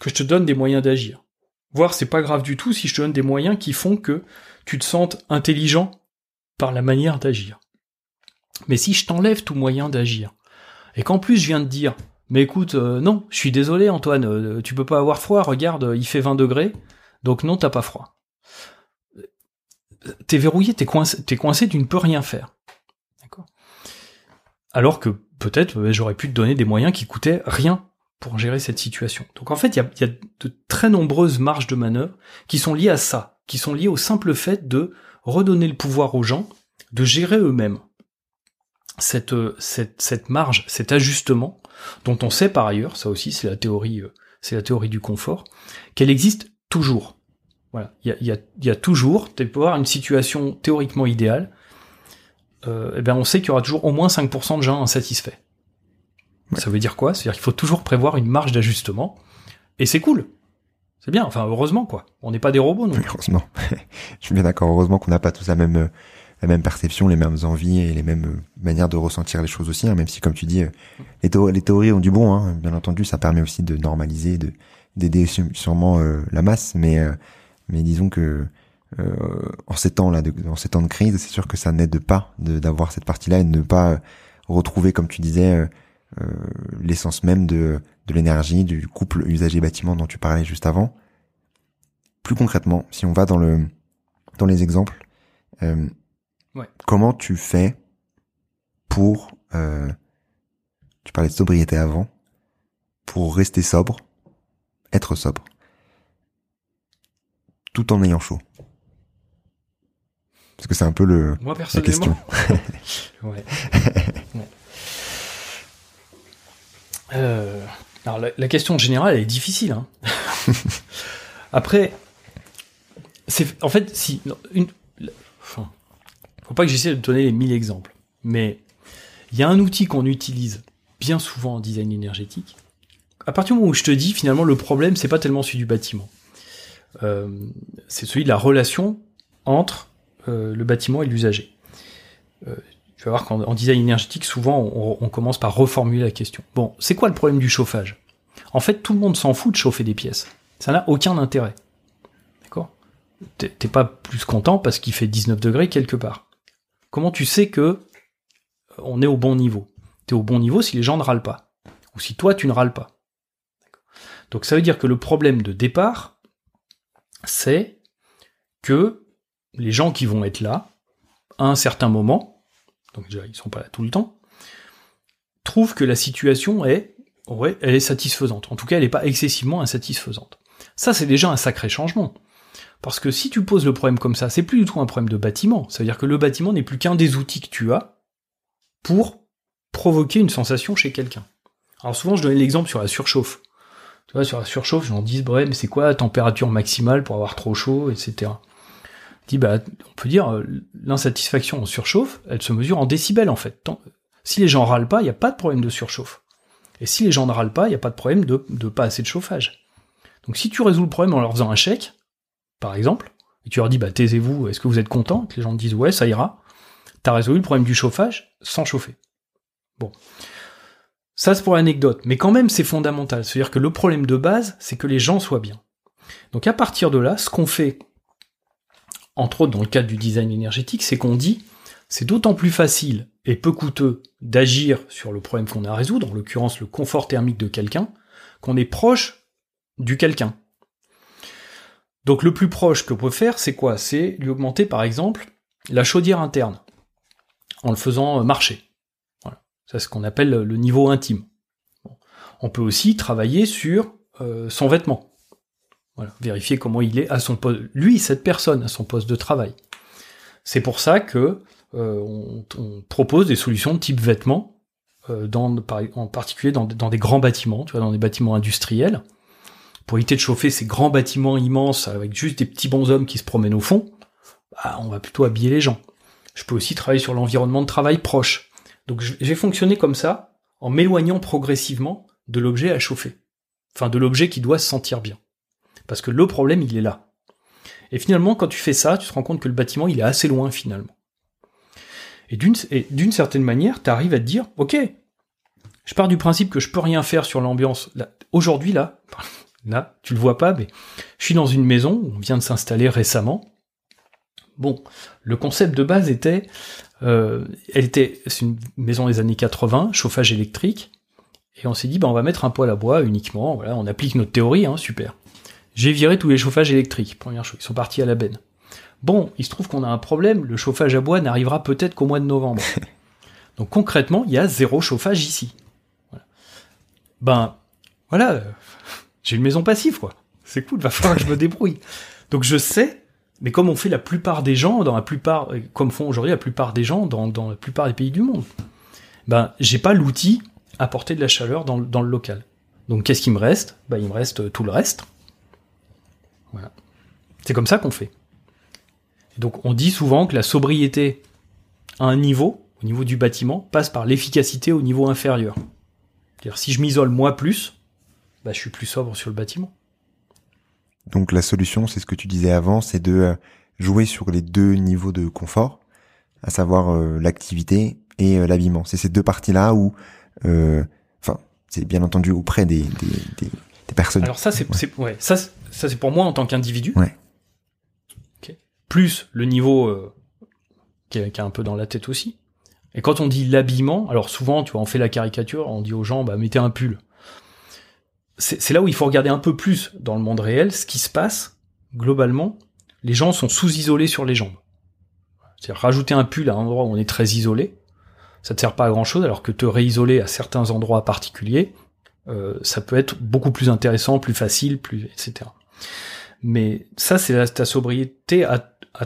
Que je te donne des moyens d'agir. Voire c'est pas grave du tout si je te donne des moyens qui font que tu te sentes intelligent par la manière d'agir. Mais si je t'enlève tout moyen d'agir, et qu'en plus je viens de dire, mais écoute, euh, non, je suis désolé Antoine, euh, tu peux pas avoir froid, regarde, il fait 20 degrés, donc non, t'as pas froid t'es verrouillé, t'es coincé, t'es coincé, tu ne peux rien faire. Alors que peut-être euh, j'aurais pu te donner des moyens qui coûtaient rien pour gérer cette situation. Donc en fait, il y a, de très nombreuses marges de manœuvre qui sont liées à ça, qui sont liées au simple fait de redonner le pouvoir aux gens de gérer eux-mêmes cette, euh, cette marge, cet ajustement, dont on sait par ailleurs, ça aussi c'est la théorie, euh, c'est la théorie du confort, qu'elle existe toujours. Voilà, il y a, y a, toujours, tu peux avoir une situation théoriquement idéale, euh, eh ben on sait qu'il y aura toujours au moins 5% de gens insatisfaits. Ça veut dire quoi? C'est-à-dire qu'il faut toujours prévoir une marge d'ajustement, et c'est cool. C'est bien, enfin heureusement quoi. On n'est pas des robots non. heureusement. Je suis bien d'accord. Heureusement qu'on n'a pas tous la même la même perception, les mêmes envies et les mêmes manières de ressentir les choses aussi. Hein, même si, comme tu dis, les, les théories ont du bon. Hein, bien entendu, ça permet aussi de normaliser, de d'aider sûrement euh, la masse, mais euh, mais disons que euh, en ces temps là, de, en ces temps de crise, c'est sûr que ça n'aide pas d'avoir cette partie-là et de ne pas retrouver, comme tu disais, euh, euh, l'essence même de, de l'énergie, du couple usager-bâtiment dont tu parlais juste avant. Plus concrètement, si on va dans le dans les exemples, euh, ouais. comment tu fais pour euh, tu parlais de sobriété avant, pour rester sobre, être sobre? Tout en ayant chaud Parce que c'est un peu le, Moi, la question. ouais. Euh, alors la, question générale elle est difficile. Hein. Après, c'est en fait si une, enfin, faut pas que j'essaie de donner les mille exemples, mais il y a un outil qu'on utilise bien souvent en design énergétique. À partir du moment où je te dis finalement le problème c'est pas tellement celui du bâtiment, c'est celui de la relation entre euh, le bâtiment et l'usager. Euh, tu vas voir qu'en design énergétique, souvent, on, commence par reformuler la question. Bon, c'est quoi le problème du chauffage? En fait, tout le monde s'en fout de chauffer des pièces. Ça n'a aucun intérêt. D'accord? T'es pas plus content parce qu'il fait 19 degrés quelque part. Comment tu sais que on est au bon niveau? T'es au bon niveau si les gens ne râlent pas. Ou si toi, tu ne râles pas. Donc ça veut dire que le problème de départ, c'est que les gens qui vont être là, à un certain moment, donc déjà ils sont pas là tout le temps, trouvent que la situation est, ouais, elle est satisfaisante. En tout cas, elle n'est pas excessivement insatisfaisante. Ça, c'est déjà un sacré changement. Parce que si tu poses le problème comme ça, c'est plus du tout un problème de bâtiment. Ça veut dire que le bâtiment n'est plus qu'un des outils que tu as pour provoquer une sensation chez quelqu'un. Alors souvent, je donnais l'exemple sur la surchauffe. Tu vois, sur la surchauffe, j'en dis, bref, mais c'est quoi la température maximale pour avoir trop chaud, etc. Dis, bah, on peut dire, euh, l'insatisfaction en surchauffe, elle se mesure en décibels, en fait. si les gens râlent pas, il n'y a pas de problème de surchauffe. Et si les gens ne râlent pas, il n'y a pas de problème de, de pas assez de chauffage. Donc si tu résous le problème en leur faisant un chèque, par exemple, et tu leur dis bah taisez-vous, est-ce que vous êtes content? Que les gens te disent ouais ça ira. T'as résolu le problème du chauffage sans chauffer. Bon. Ça c'est pour l'anecdote, mais quand même c'est fondamental. C'est-à-dire que le problème de base, c'est que les gens soient bien. Donc à partir de là, ce qu'on fait, entre autres dans le cadre du design énergétique, c'est qu'on dit c'est d'autant plus facile et peu coûteux d'agir sur le problème qu'on a à résoudre, en l'occurrence le confort thermique de quelqu'un, qu'on est proche du quelqu'un. Donc le plus proche que peut faire, c'est quoi? C'est lui augmenter par exemple la chaudière interne en le faisant marcher. C'est ce qu'on appelle le niveau intime. On peut aussi travailler sur euh, son vêtement. Voilà. Vérifier comment il est à son poste. Lui, cette personne, à son poste de travail. C'est pour ça que euh, on, propose des solutions de type vêtements, euh, dans, en particulier dans, dans, des grands bâtiments, tu vois, dans des bâtiments industriels pour éviter de chauffer ces grands bâtiments immenses avec juste des petits bonshommes qui se promènent au fond, bah, on va plutôt habiller les gens. Je peux aussi travailler sur l'environnement de travail proche. Donc j'ai fonctionné comme ça, en m'éloignant progressivement de l'objet à chauffer. Enfin, de l'objet qui doit se sentir bien. Parce que le problème, il est là. Et finalement, quand tu fais ça, tu te rends compte que le bâtiment, il est assez loin finalement. Et d'une certaine manière, tu arrives à te dire, ok, je pars du principe que je peux rien faire sur l'ambiance. Aujourd'hui, là, Là, tu le vois pas, mais je suis dans une maison où on vient de s'installer récemment. Bon, le concept de base était, euh, elle était, c'est une maison des années 80, chauffage électrique, et on s'est dit, bah, on va mettre un poêle à bois uniquement, voilà, on applique notre théorie, hein, super. J'ai viré tous les chauffages électriques, première chose, ils sont partis à la benne. Bon, il se trouve qu'on a un problème, le chauffage à bois n'arrivera peut-être qu'au mois de novembre. Donc concrètement, il y a zéro chauffage ici. Ben, voilà, j'ai une maison passive, quoi. C'est cool, va falloir que je me débrouille. Donc je sais, mais comme on fait la plupart des gens, dans la plupart, comme font aujourd'hui la plupart des gens dans, la plupart des pays du monde, ben j'ai pas l'outil à porter de la chaleur dans, le local. Donc qu'est-ce qui me reste? Ben il me reste tout le reste. Voilà. C'est comme ça qu'on fait. donc on dit souvent que la sobriété à un niveau, au niveau du bâtiment, passe par l'efficacité au niveau inférieur. C'est-à-dire si je m'isole moi plus, bah, je suis plus sobre sur le bâtiment. Donc la solution, c'est ce que tu disais avant, c'est de euh, jouer sur les deux niveaux de confort, à savoir euh, l'activité et euh, l'habillement. C'est ces deux parties-là où, enfin, c'est bien entendu auprès des, des, des, personnes. Alors ça, c'est ouais. ça, ça c'est pour moi en tant qu'individu. Ouais. Plus le niveau qui est, qui est un peu dans la tête aussi. Et quand on dit l'habillement, alors souvent, tu vois, on fait la caricature, on dit aux gens, bah mettez un pull c'est là où il faut regarder un peu plus dans le monde réel ce qui se passe globalement. Les gens sont sous-isolés sur les jambes. C'est-à-dire rajouter un pull à un endroit où on est très isolé, ça ne sert pas à grand chose, alors que te réisoler à certains endroits particuliers, euh, ça peut être beaucoup plus intéressant, plus facile, plus etc. Mais ça, c'est ta sobriété à,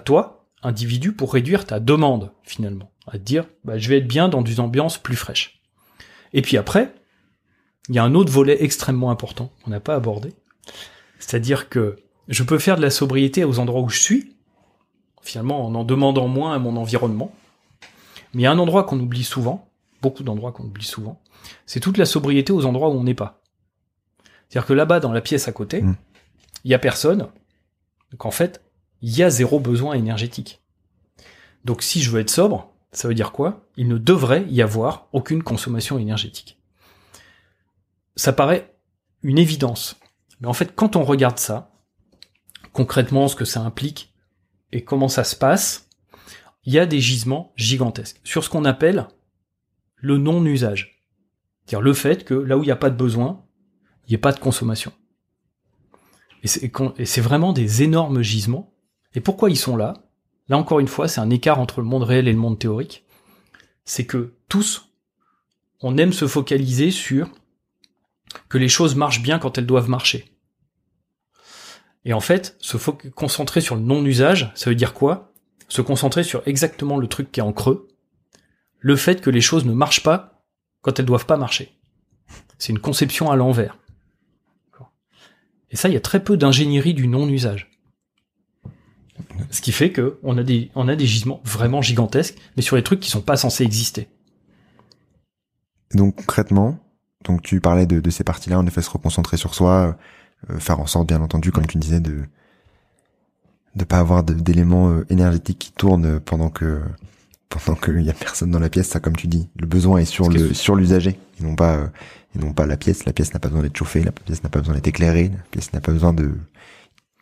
toi, individu, pour réduire ta demande finalement, à te dire, bah, je vais être bien dans une ambiance plus fraîche. Et puis après, il y a un autre volet extrêmement important qu'on n'a pas abordé. C'est-à-dire que je peux faire de la sobriété aux endroits où je suis, finalement en en demandant moins à mon environnement. Mais il y a un endroit qu'on oublie souvent, beaucoup d'endroits qu'on oublie souvent, c'est toute la sobriété aux endroits où on n'est pas. C'est-à-dire que là-bas, dans la pièce à côté, mmh. il y a personne. Donc en fait, il y a zéro besoin énergétique. Donc si je veux être sobre, ça veut dire quoi? Il ne devrait y avoir aucune consommation énergétique ça paraît une évidence. Mais en fait, quand on regarde ça, concrètement, ce que ça implique et comment ça se passe, il y a des gisements gigantesques sur ce qu'on appelle le non-usage. C'est-à-dire le fait que là où il n'y a pas de besoin, il n'y ait pas de consommation. Et c'est vraiment des énormes gisements. Et pourquoi ils sont là? Là encore une fois, c'est un écart entre le monde réel et le monde théorique. C'est que tous, on aime se focaliser sur que les choses marchent bien quand elles doivent marcher. Et en fait, se concentrer sur le non-usage, ça veut dire quoi? Se concentrer sur exactement le truc qui est en creux, le fait que les choses ne marchent pas quand elles doivent pas marcher. C'est une conception à l'envers. Et ça, il y a très peu d'ingénierie du non-usage. Ce qui fait que on a des, a des gisements vraiment gigantesques, mais sur les trucs qui sont pas censés exister. Donc concrètement, donc tu parlais de, de ces parties-là, en effet, se reconcentrer sur soi, euh, faire en sorte, bien entendu, comme tu disais, de de pas avoir d'éléments euh, énergétiques qui tournent pendant que pendant qu'il y a personne dans la pièce. Ça, comme tu dis, le besoin est sur le sur l'usager, et non pas et non pas la pièce. La pièce n'a pas besoin d'être chauffée, la pièce n'a pas besoin d'être éclairée, la pièce n'a pas besoin de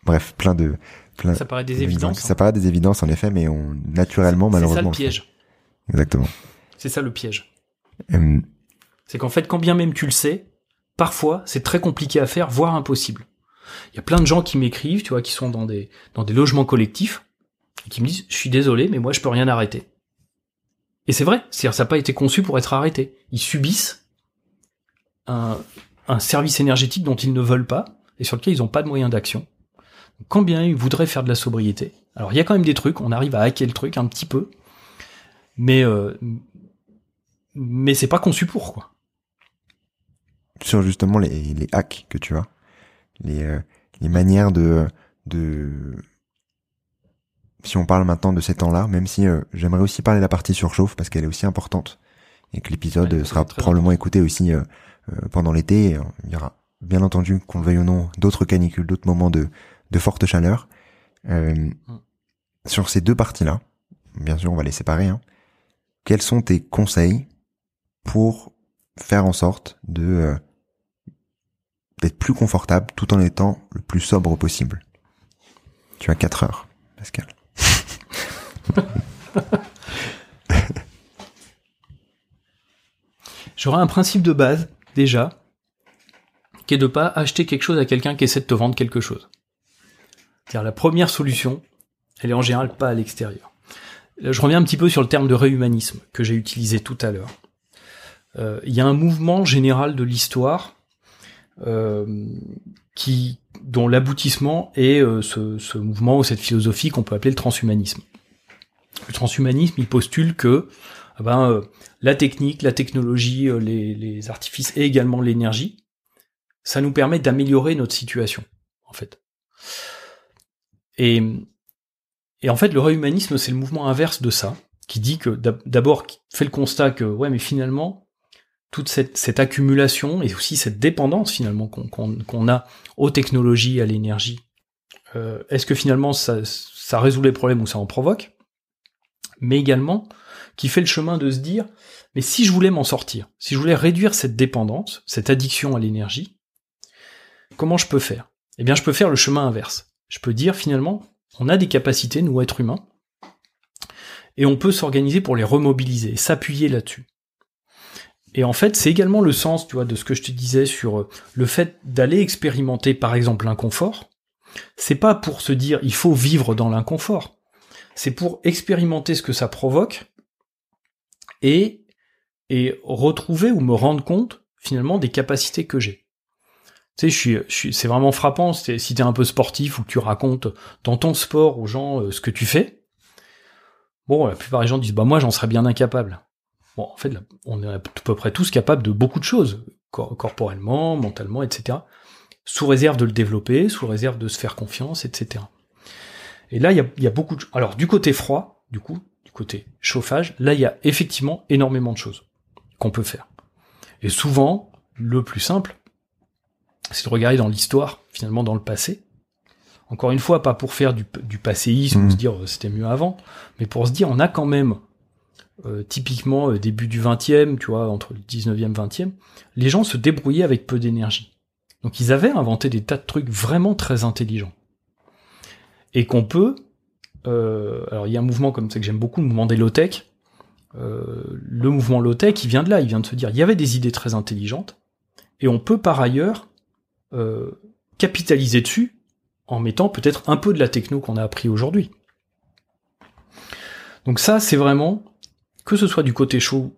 bref, plein de plein. Ça paraît des évidences. Ça paraît des évidences en effet, mais on naturellement malheureusement. C'est ça le piège. Exactement. C'est ça le piège. C'est qu'en fait, quand bien même tu le sais, parfois c'est très compliqué à faire, voire impossible. Il y a plein de gens qui m'écrivent, tu vois, qui sont dans des dans des logements collectifs et qui me disent "Je suis désolé, mais moi je peux rien arrêter." Et c'est vrai, c'est-à-dire ça n'a pas été conçu pour être arrêté. Ils subissent un, un service énergétique dont ils ne veulent pas et sur lequel ils n'ont pas de moyens d'action. Quand bien ils voudraient faire de la sobriété, alors il y a quand même des trucs, on arrive à hacker le truc un petit peu, mais euh, mais c'est pas conçu pour quoi. Sur justement les, les hacks que tu as, les, euh, les manières de de si on parle maintenant de ces temps-là, même si euh, j'aimerais aussi parler de la partie surchauffe parce qu'elle est aussi importante et que l'épisode sera probablement écouté aussi euh, pendant l'été. Il y aura bien entendu, qu'on le veuille ou non, d'autres canicules, d'autres moments de, de forte chaleur. Mm. Sur ces deux parties-là, bien sûr, on va les séparer. Hein, quels sont tes conseils pour faire en sorte de euh, d'être plus confortable tout en étant le plus sobre possible. Tu as 4 heures, Pascal. J'aurais un principe de base, déjà, qui est de pas acheter quelque chose à quelqu'un qui essaie de te vendre quelque chose. C'est-à-dire la première solution, elle est en général pas à l'extérieur. Je reviens un petit peu sur le terme de réhumanisme que j'ai utilisé tout à l'heure. Euh, il y a un mouvement général de l'histoire qui dont l'aboutissement est euh, ce, ce, mouvement ou cette philosophie qu'on peut appeler le transhumanisme. Le transhumanisme, il postule que eh ben, la technique, la technologie, les, les artifices et également l'énergie, ça nous permet d'améliorer notre situation, en fait. Et, et en fait, le réhumanisme, c'est le mouvement inverse de ça, qui dit que d'abord fait le constat que ouais, mais finalement, toute cette, accumulation et aussi cette dépendance finalement qu'on a aux technologies, à l'énergie, euh, est-ce que finalement ça, ça résout les problèmes ou ça en provoque? Mais également qui fait le chemin de se dire, mais si je voulais m'en sortir, si je voulais réduire cette dépendance, cette addiction à l'énergie, comment je peux faire? Eh bien je peux faire le chemin inverse. Je peux dire finalement, on a des capacités, nous êtres humains, et on peut s'organiser pour les remobiliser, s'appuyer là-dessus. Et en fait, c'est également le sens, tu vois, de ce que je te disais sur euh, le fait d'aller expérimenter, par exemple, l'inconfort. C'est pas pour se dire il faut vivre dans l'inconfort. C'est pour expérimenter ce que ça provoque et, et retrouver ou me rendre compte, finalement, des capacités que j'ai. Tu sais, je suis, c'est vraiment frappant si t'es un peu sportif ou que tu racontes dans ton sport aux gens euh, ce que tu fais. Bon, la plupart des gens disent, bah moi j'en serais bien incapable. Bon, en fait, on est à peu près tous capables de beaucoup de choses, corporellement, mentalement, etc. Sous réserve de le développer, sous réserve de se faire confiance, etc. Et là, il y a, y a, beaucoup de... Alors, du côté froid, du coup, du côté chauffage, là, il y a effectivement énormément de choses qu'on peut faire. Et souvent, le plus simple, c'est de regarder dans l'histoire, finalement dans le passé. Encore une fois, pas pour faire du, du passéisme, ou mmh. se dire euh, c'était mieux avant, mais pour se dire on a quand même euh, typiquement euh, début du 20e, tu vois, entre le 19e 20e, les gens se débrouillaient avec peu d'énergie. Donc ils avaient inventé des tas de trucs vraiment très intelligents. Et qu'on peut... Euh, alors il y a un mouvement comme ça que j'aime beaucoup, le mouvement des low-tech. le mouvement low-tech, il vient de là, il vient de se dire, il y avait des idées très intelligentes, et on peut par ailleurs capitaliser dessus en mettant peut-être un peu de la techno qu'on a appris aujourd'hui. Donc ça, c'est vraiment que ce soit du côté chaud,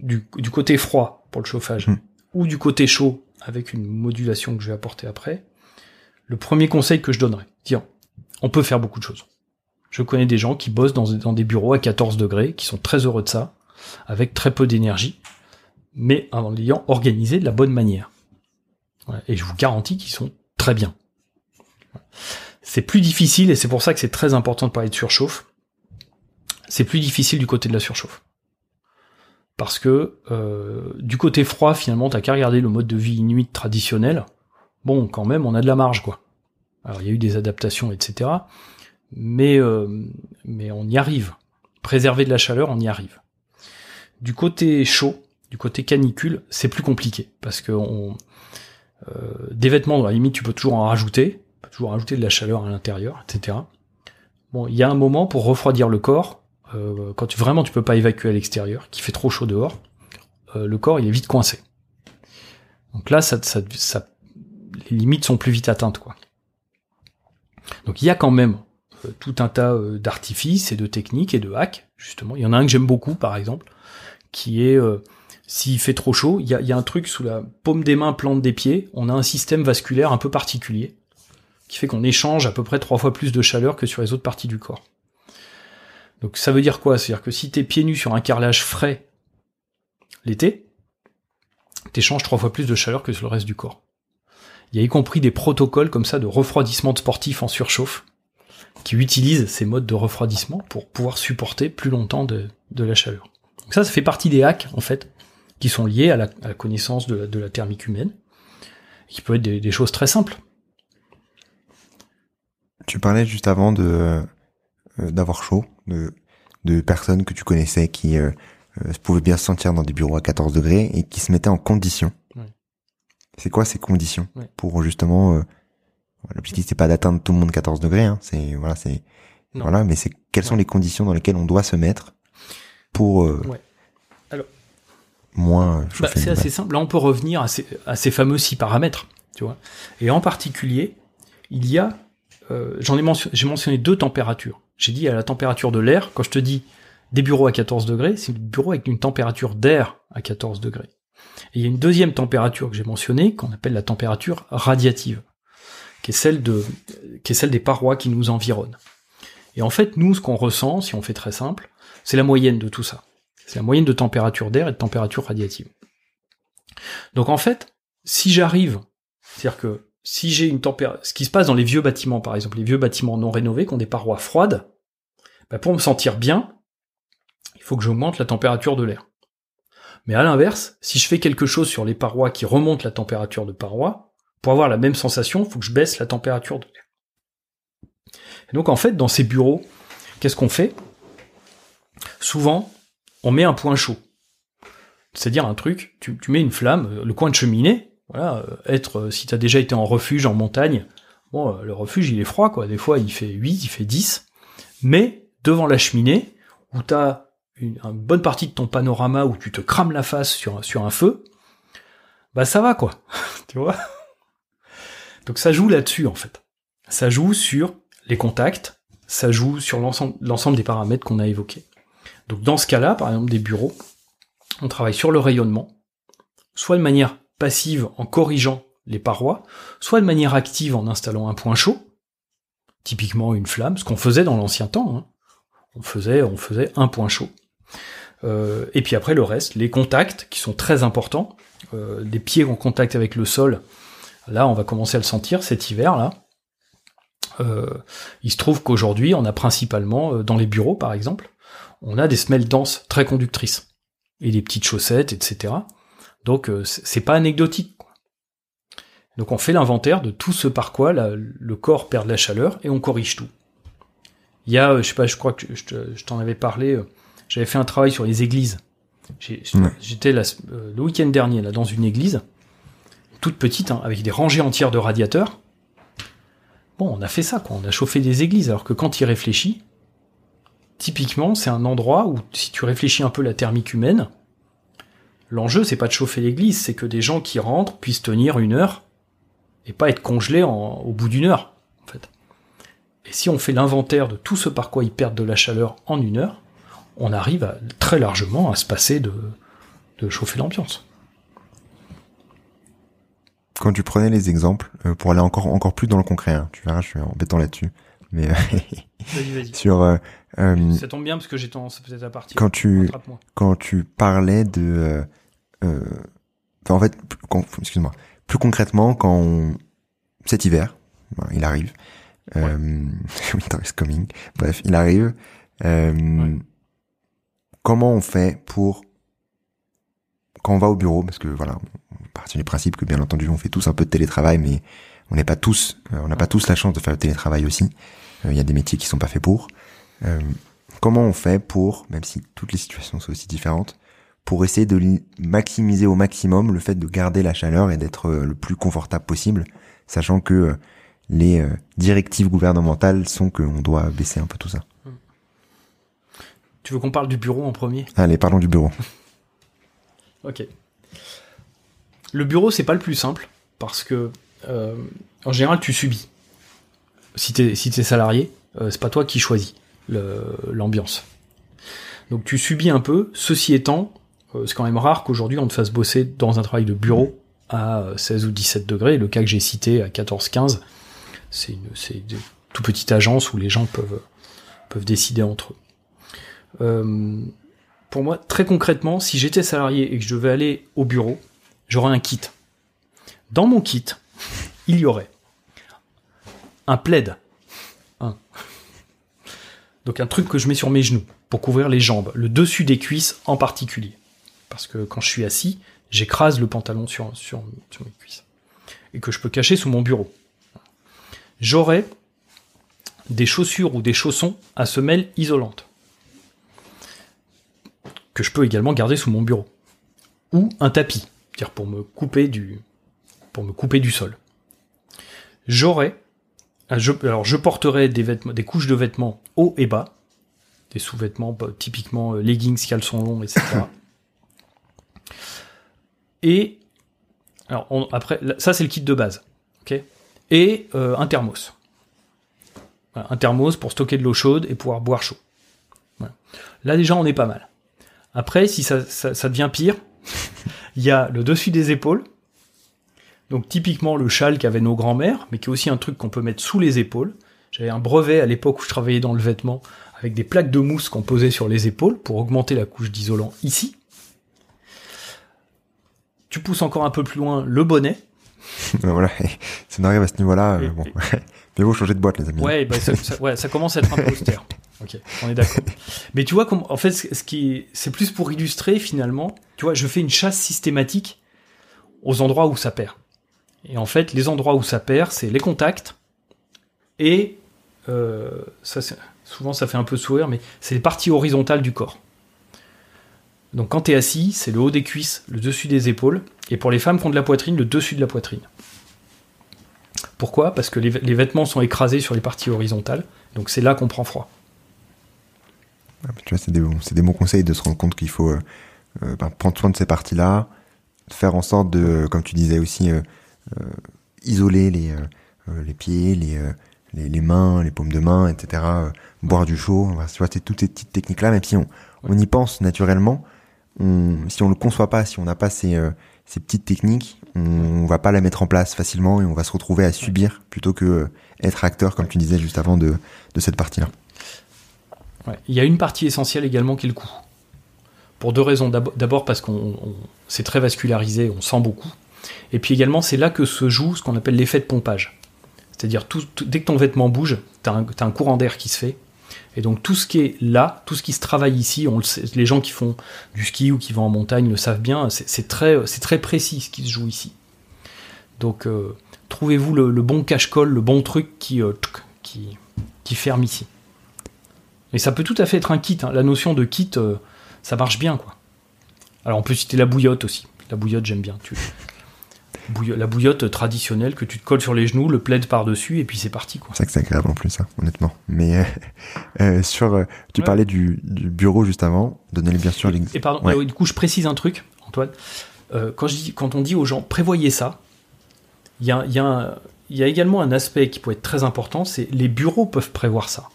du, côté froid pour le chauffage, hmm. ou du côté chaud avec une modulation que je vais apporter après, le premier conseil que je donnerais, tiens, on peut faire beaucoup de choses. Je connais des gens qui bossent dans, des bureaux à 14 degrés, qui sont très heureux de ça, avec très peu d'énergie, mais en l'ayant organisé de la bonne manière. Et je vous garantis qu'ils sont très bien. C'est plus difficile, et c'est pour ça que c'est très important de parler de surchauffe, c'est plus difficile du côté de la surchauffe. Parce que euh, du côté froid, finalement, t'as qu'à regarder le mode de vie inuit traditionnel. bon, quand même, on a de la marge, quoi. Alors, il y a eu des adaptations, etc. Mais, euh, mais on y arrive. Préserver de la chaleur, on y arrive. Du côté chaud, du côté canicule, c'est plus compliqué parce que euh, des vêtements, à la limite, tu peux toujours en rajouter, tu peux toujours rajouter de la chaleur à l'intérieur, etc. Bon, il y a un moment pour refroidir le corps, euh, quand tu, vraiment tu peux pas évacuer à l'extérieur, qu'il fait trop chaud dehors, euh, le corps il est vite coincé. Donc là, ça, ça, les limites sont plus vite atteintes, quoi. Donc il y a quand même euh, tout un tas d'artifices et de techniques et de hacks, justement. Il y en a un que j'aime beaucoup, par exemple, qui est s'il fait trop chaud, il y a, y a, un truc sous la paume des mains, plante des pieds, on a un système vasculaire un peu particulier, qui fait qu'on échange à peu près trois fois plus de chaleur que sur les autres parties du corps. Donc ça veut dire quoi? C'est-à-dire que si t'es pieds nus sur un carrelage frais l'été, t'échanges trois fois plus de chaleur que sur le reste du corps. Il y a y compris des protocoles comme ça de refroidissement de sportifs en surchauffe qui utilisent ces modes de refroidissement pour pouvoir supporter plus longtemps de, la chaleur. Donc ça, ça fait partie des hacks en fait qui sont liés à la, connaissance de la, thermique humaine, qui peuvent être des, choses très simples. Tu parlais juste avant euh, d'avoir chaud, de, de personnes que tu connaissais qui euh, euh, pouvaient bien se sentir dans des bureaux à 14 degrés et qui se mettaient en condition. Ouais. C'est quoi ces conditions ouais. pour justement euh, L'objectif c'est pas d'atteindre tout le monde 14 degrés, hein, c'est voilà, c'est voilà, mais c'est quelles sont les conditions dans lesquelles on doit se mettre pour euh, ouais. Alors, moins bah, C'est assez simple. Là, on peut revenir à ces, à ces fameux six paramètres, tu vois. Et en particulier, il y a, euh, j'en ai mentionné, j'ai mentionné deux températures. J'ai dit à la température de l'air. Quand je te dis des bureaux à 14 degrés, c'est le bureau avec une température d'air à 14 degrés. Et il y a une deuxième température que j'ai mentionnée, qu'on appelle la température radiative qui est celle de, qui est celle des parois qui nous environnent. Et en fait, nous, ce qu'on ressent, si on fait très simple, c'est la moyenne de tout ça. C'est la moyenne de température d'air et de température radiative. Donc en fait, si j'arrive, c'est-à-dire que si j'ai une température, ce qui se passe dans les vieux bâtiments, par exemple, les vieux bâtiments non rénovés qui ont des parois froides, bah pour me sentir bien, il faut que j'augmente la température de l'air. Mais à l'inverse, si je fais quelque chose sur les parois qui remontent la température de paroi, pour avoir la même sensation, il faut que je baisse la température de l'air. Et donc en fait, dans ces bureaux, qu'est-ce qu'on fait? Souvent, on met un point chaud. C'est-à-dire un truc, tu, tu, mets une flamme, le coin de cheminée, voilà, être, si tu as déjà été en refuge en montagne, bon, le refuge il est froid, quoi. Des fois il fait 8, il fait 10, mais devant la cheminée, où tu as une, une, bonne partie de ton panorama où tu te crames la face sur, sur un feu, bah ça va, quoi. tu vois? Donc ça joue là-dessus en fait. Ça joue sur les contacts, ça joue sur l'ensemble des paramètres qu'on a évoqués. Donc dans ce cas-là, par exemple des bureaux, on travaille sur le rayonnement, soit de manière passive en corrigeant les parois, soit de manière active en installant un point chaud, typiquement une flamme, ce qu'on faisait dans l'ancien temps. Hein. On faisait, on faisait un point chaud. Euh, et puis après le reste, les contacts qui sont très importants, euh, les pieds en contact avec le sol, Là, on va commencer à le sentir cet hiver-là. Euh, il se trouve qu'aujourd'hui, on a principalement, euh, dans les bureaux par exemple, on a des semelles denses très conductrices. Et des petites chaussettes, etc. Donc euh, c'est pas anecdotique. Quoi. Donc on fait l'inventaire de tout ce par quoi la, le corps perd de la chaleur et on corrige tout. Il y a, je sais pas, je crois que je, je t'en avais parlé, j'avais fait un travail sur les églises. J'étais ouais. le week-end dernier là dans une église toute petite, hein, avec des rangées entières de radiateurs. Bon, on a fait ça, quoi. On a chauffé des églises, alors que quand il réfléchit, typiquement, c'est un endroit où, si tu réfléchis un peu la thermique humaine, l'enjeu, c'est pas de chauffer l'église, c'est que des gens qui rentrent puissent tenir une heure et pas être congelés en, au bout d'une heure, en fait. Et si on fait l'inventaire de tout ce par quoi ils perdent de la chaleur en une heure, on arrive à, très largement à se passer de, de chauffer l'ambiance quand tu prenais les exemples, euh, pour aller encore encore plus dans le concret, hein, tu verras, je suis embêtant là-dessus. Mais vas-y, vas-y. sur euh, euh, ça tombe bien parce que j'ai tendance peut-être à partir. Quand tu quand tu parlais de euh, euh en fait, excuse-moi, plus concrètement quand on, cet hiver, il arrive, ouais. winter is coming. Bref, il arrive. Ouais. Comment on fait pour quand on va au bureau, parce que voilà, on part du principe que bien entendu on fait tous un peu de télétravail, mais on n'est pas tous, euh, on n'a pas tous la chance de faire le télétravail aussi. Il y a des métiers qui sont pas faits pour. comment on fait pour, même si toutes les situations sont aussi différentes, pour essayer de maximiser au maximum le fait de garder la chaleur et d'être le plus confortable possible, sachant que les directives gouvernementales sont qu'on doit baisser un peu tout ça. Tu veux qu'on parle du bureau en premier? Allez, parlons du bureau. ok. Le bureau, c'est pas le plus simple parce que euh, en général, tu subis. Si t'es si es salarié, euh, c'est pas toi qui choisis l'ambiance. Donc tu subis un peu. Ceci étant, euh, c'est quand même rare qu'aujourd'hui on te fasse bosser dans un travail de bureau à 16 ou 17 degrés. Le cas que j'ai cité à 14-15, c'est une, c'est tout petite agence où les gens peuvent peuvent décider entre eux. Euh, pour moi, très concrètement, si j'étais salarié et que je devais aller au bureau, j'aurais un kit. Dans mon kit, il y aurait un plaid. Donc un truc que je mets sur mes genoux pour couvrir les jambes, le dessus des cuisses en particulier. Parce que quand je suis assis, j'écrase le pantalon sur, sur, mes cuisses. Et que je peux cacher sous mon bureau. J'aurais des chaussures ou des chaussons à semelles isolantes que je peux également garder sous mon bureau. Ou un tapis, dire pour me couper du, pour me couper du sol. J'aurais, ah, alors je porterai des des couches de vêtements haut et bas, des sous-vêtements bah, typiquement euh, leggings, caleçons longs, etc. et alors après, ça c'est le kit de base, ok? Et euh, un thermos, un thermos pour stocker de l'eau chaude et pouvoir boire chaud. Là déjà on est pas mal. Après, si ça, devient pire, il y a le dessus des épaules. Donc typiquement le châle qu'avaient nos grands-mères, mais qui est aussi un truc qu'on peut mettre sous les épaules. J'avais un brevet à l'époque où je travaillais dans le vêtement, avec des plaques de mousse qu'on posait sur les épaules pour augmenter la couche d'isolant ici. Tu pousses encore un peu plus loin le bonnet. voilà, ça n'arrive à ce niveau-là. Euh, bon. Mais vous changer de boîte, les amis. Ouais, bah, ça, ouais, ça commence à être un peu austère. Ok, on est d'accord. Mais tu vois, en fait, ce qui c'est plus pour illustrer finalement. Tu vois, je fais une chasse systématique aux endroits où ça perd. Et en fait, les endroits où ça perd, c'est les contacts et euh, ça, souvent ça fait un peu sourire, mais c'est les parties horizontales du corps. Donc quand tu es assis, c'est le haut des cuisses, le dessus des épaules, et pour les femmes qui ont de la poitrine, le dessus de la poitrine. Pourquoi? Parce que les, vêtements sont écrasés sur les parties horizontales, donc c'est là qu'on prend froid. Tu vois, c'est des, bons conseils de se rendre compte qu'il faut euh, euh, ben, prendre soin de ces parties-là, faire en sorte de, comme tu disais aussi, euh, isoler les, les pieds, les, les, mains, les paumes de main, etc. boire du chaud, tu vois, c'est toutes ces petites techniques-là, même si on, on y pense naturellement, on, si on le conçoit pas, si on n'a pas ces, ces petites techniques, on, va pas la mettre en place facilement et on va se retrouver à subir plutôt que être acteur, comme tu disais juste avant, de, de cette partie-là. Il y a une partie essentielle également qui est le coût. Pour deux raisons. D'abord parce qu'on c'est très vascularisé, on sent beaucoup. Et puis également, c'est là que se joue ce qu'on appelle l'effet de pompage. C'est-à-dire, tout, dès que ton vêtement bouge, tu as, un courant d'air qui se fait. Et donc, tout ce qui est là, tout ce qui se travaille ici, les gens qui font du ski ou qui vont en montagne le savent bien, c'est très, très précis ce qui se joue ici. Donc, euh, trouvez-vous le, bon cache-colle, le bon truc qui, euh, qui, qui ferme ici. Et ça peut tout à fait être un kit. Hein. La notion de kit, euh, ça marche bien, quoi. Alors on peut citer la bouillotte aussi. La bouillotte, j'aime bien. Tu... La bouillotte traditionnelle que tu te colles sur les genoux, le plaid par-dessus, et puis c'est parti, quoi. C'est que c'est agréable en plus, ça, hein, honnêtement. Mais euh, euh, sur, tu parlais du, bureau juste avant. Donnez-le bien sûr. Et, et pardon, du coup, je précise un truc, Antoine. quand, je dis, quand on dit aux gens, prévoyez ça, il y a, y, a y a également un aspect qui peut être très important, c'est les bureaux peuvent prévoir ça.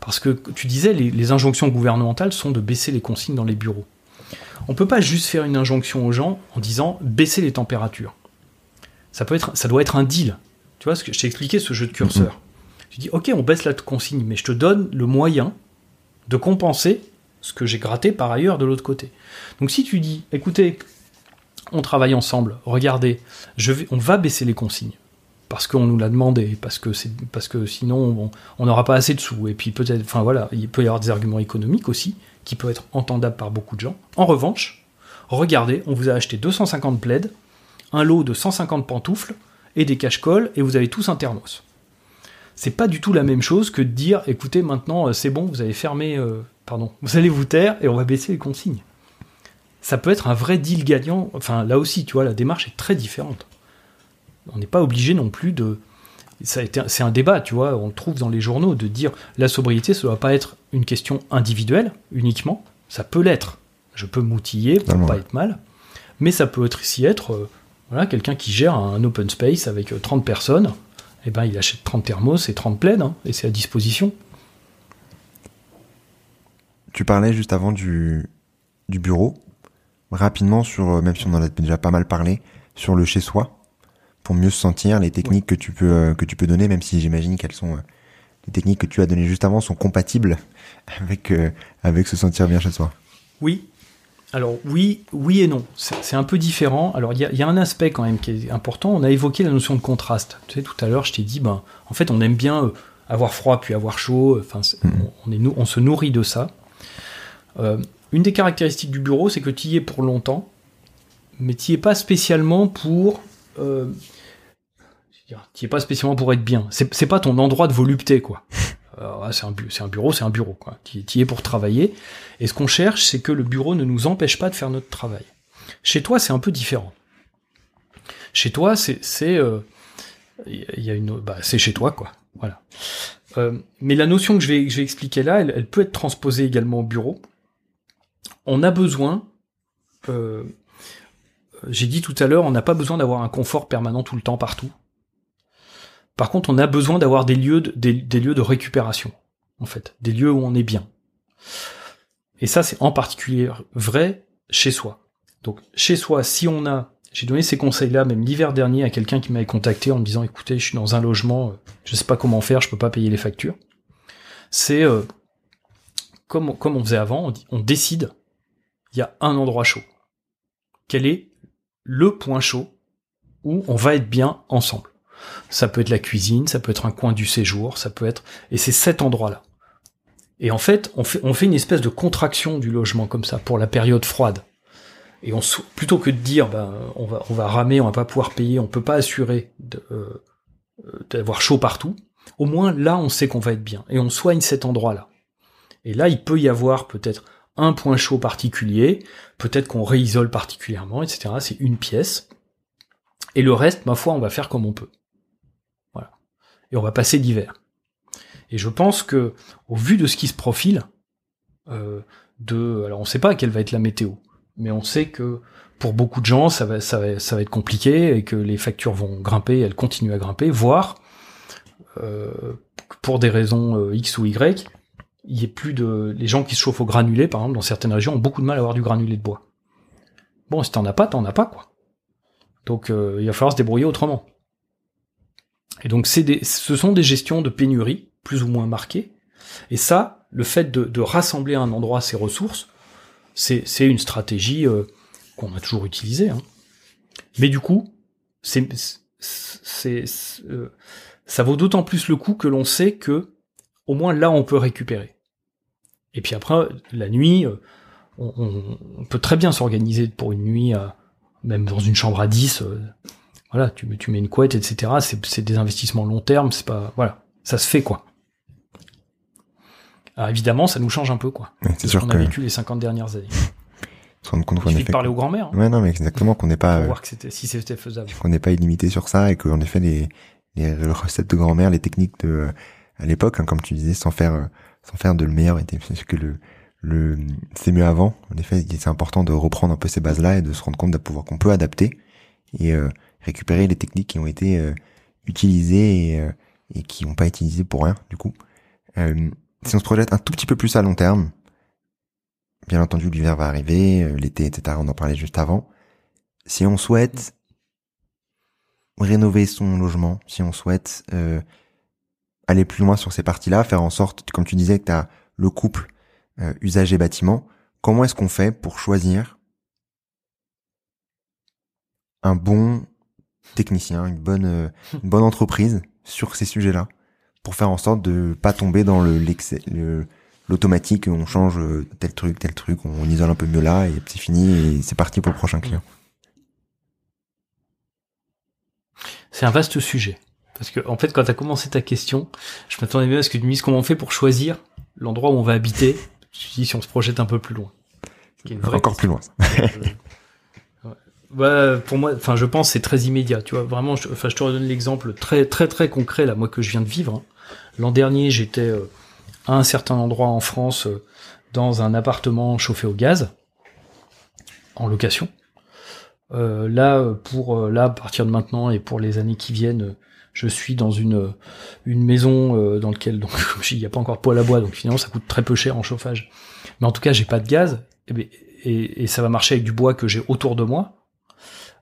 Parce que tu disais, les, injonctions gouvernementales sont de baisser les consignes dans les bureaux. On ne peut pas juste faire une injonction aux gens en disant baisser les températures. Ça, peut être, ça doit être un deal. Tu vois, ce que je t'ai expliqué ce jeu de curseur. Tu dis, ok, on baisse la consigne, mais je te donne le moyen de compenser ce que j'ai gratté par ailleurs de l'autre côté. Donc si tu dis, écoutez, on travaille ensemble, regardez, je vais, on va baisser les consignes parce qu'on nous l'a demandé, parce que c'est parce que sinon on n'aura pas assez de sous. Et puis peut-être, enfin voilà, il peut y avoir des arguments économiques aussi qui peuvent être entendables par beaucoup de gens. En revanche, regardez, on vous a acheté 250 plaids, un lot de 150 pantoufles et des cache-colles, et vous avez tous un thermos. C'est pas du tout la même chose que de dire, écoutez, maintenant, euh, c'est bon, vous avez fermé, euh, pardon, vous allez vous taire et on va baisser les consignes. Ça peut être un vrai deal gagnant. Enfin, là aussi, tu vois, la démarche est très différente. On n'est pas obligé non plus de. C'est un débat, tu vois, on le trouve dans les journaux, de dire la sobriété, ça ne doit pas être une question individuelle uniquement. Ça peut l'être. Je peux m'outiller pour pas être mal. Mais ça peut être ici être euh, voilà, quelqu'un qui gère un open space avec 30 personnes eh ben, il achète 30 thermos et 30 plaids, hein, et c'est à disposition. Tu parlais juste avant du, du bureau, rapidement sur, euh, même si on en a déjà pas mal parlé, sur le chez soi, pour mieux se sentir, les techniques que tu peux euh, que tu peux donner, même si j'imagine qu'elles sont euh, les techniques que tu as données juste avant sont compatibles avec avec se sentir bien chez soi. Oui, alors oui, oui et non. C'est un peu différent. Alors il y a, un aspect quand même qui est important. On a évoqué la notion de contraste. Tu sais, tout à l'heure, je t'ai dit, ben, en fait, on aime bien euh, avoir froid puis avoir chaud. Enfin, mm. on, est, on se nourrit de ça. Euh, une des caractéristiques du bureau, c'est que tu y es pour longtemps, mais tu y es pas spécialement pour. Euh, tu y es pas spécialement pour être bien. C'est pas ton endroit de volupté, quoi. C'est un, bureau, c'est un bureau. Tu y pour travailler. Et ce qu'on cherche, c'est que le bureau ne nous empêche pas de faire notre travail. Chez toi, c'est un peu différent. Chez toi, c'est, euh, une, bah, c'est chez toi, quoi. Voilà. Euh, mais la notion que je vais, expliquer là, elle, elle, peut être transposée également au bureau. On a besoin, euh, j'ai dit tout à l'heure, on n'a pas besoin d'avoir un confort permanent tout le temps partout. Par contre, on a besoin d'avoir des lieux de, des, lieux de récupération, en fait, des lieux où on est bien. Et ça, c'est en particulier vrai chez soi. Donc, chez soi, si on a, j'ai donné ces conseils-là, même l'hiver dernier, à quelqu'un qui m'avait contacté en me disant, écoutez, je suis dans un logement, euh, je sais pas comment faire, je peux pas payer les factures. C'est euh, comme, comme on faisait avant, on, on décide, il y a un endroit chaud. Quel est le point chaud où on va être bien ensemble? Ça peut être la cuisine, ça peut être un coin du séjour, ça peut être... Et c'est cet endroit-là. Et en fait, on fait, on fait une espèce de contraction du logement comme ça, pour la période froide. Et on, plutôt que de dire, ben, on va, on va ramer, on va pas pouvoir payer, on peut pas assurer euh, d'avoir chaud partout, au moins là, on sait qu'on va être bien. Et on soigne cet endroit-là. Et là, il peut y avoir peut-être un point chaud particulier, peut-être qu'on réisole particulièrement, etc. C'est une pièce. Et le reste, ma foi, on va faire comme on peut et on va passer l'hiver. Et je pense que, au vu de ce qui se profile, euh, de, alors on ne sait pas quelle va être la météo, mais on sait que pour beaucoup de gens, ça va, ça va, ça va être compliqué et que les factures vont grimper, elles continuent à grimper, voire euh, pour des raisons euh, X ou Y, il y ait plus de, les gens qui se chauffent au granulé, par exemple, dans certaines régions, ont beaucoup de mal à avoir du granulé de bois. Bon, si t'en as pas, t'en as pas quoi. Donc euh, il va falloir se débrouiller autrement. Et donc des, ce sont des gestions de pénurie, plus ou moins marquées. Et ça, le fait de, rassembler à un endroit ses ressources, c'est une stratégie euh, qu'on a toujours utilisée. Hein. Mais du coup, c'est euh, ça vaut d'autant plus le coup que l'on sait que au moins là on peut récupérer. Et puis après, la nuit, euh, on, on peut très bien s'organiser pour une nuit, même dans une chambre à 10, voilà, tu, tu mets une couette, etc. C'est des investissements long terme, c'est pas, voilà, ça se fait quoi. Alors évidemment, ça nous change un peu quoi. c'est sûr qu'on a vécu les 50 dernières années. Se rendre compte qu'on de parler aux grands-mères. Hein. Ouais, non, mais exactement qu'on n'est pas. Pour voir que c'était, si c'était faisable. Qu'on n'est pas illimité sur ça et qu'en effet les, les recettes de grand-mère, les techniques de à l'époque, hein, comme tu disais, sans faire sans faire de le meilleur, était que le le c'est mieux avant. En effet, c'est important de reprendre un peu ces bases-là et de se rendre compte de pouvoir qu'on peut adapter et euh, récupérer les techniques qui ont été euh, utilisées et, euh, qui n'ont pas été utilisées pour rien, du coup. Euh, si on se projette un tout petit peu plus à long terme, bien entendu, l'hiver va arriver, l'été, etc., on en parlait juste avant. Si on souhaite rénover son logement, si on souhaite aller plus loin sur ces parties-là, faire en sorte, comme tu disais, que tu as le couple usager bâtiment, comment est-ce qu'on fait pour choisir un bon technicien, une bonne, euh, une bonne entreprise sur ces sujets-là pour faire en sorte de pas tomber dans le, l'excès, l'automatique, on change tel truc, tel truc, on isole un peu mieux là et c'est fini et c'est parti pour le prochain client. C'est un vaste sujet. Parce que, en fait, quand tu as commencé ta question, je m'attendais bien à ce que tu me dises comment on fait pour choisir l'endroit où on va habiter. Si on se projette un peu plus loin. Encore plus loin. Bah, pour moi, enfin, je pense c'est très immédiat. Tu vois, vraiment, je, je te redonne l'exemple très, très, très concret là, moi que je viens de vivre. Hein. L'an dernier, j'étais euh, à un certain endroit en France, euh, dans un appartement chauffé au gaz, en location. Euh, là, pour là, à partir de maintenant et pour les années qui viennent, je suis dans une une maison euh, dans laquelle donc il n'y a pas encore poêle à bois, donc finalement ça coûte très peu cher en chauffage. Mais en tout cas, j'ai pas de gaz et, ben, et, et, ça va marcher avec du bois que j'ai autour de moi.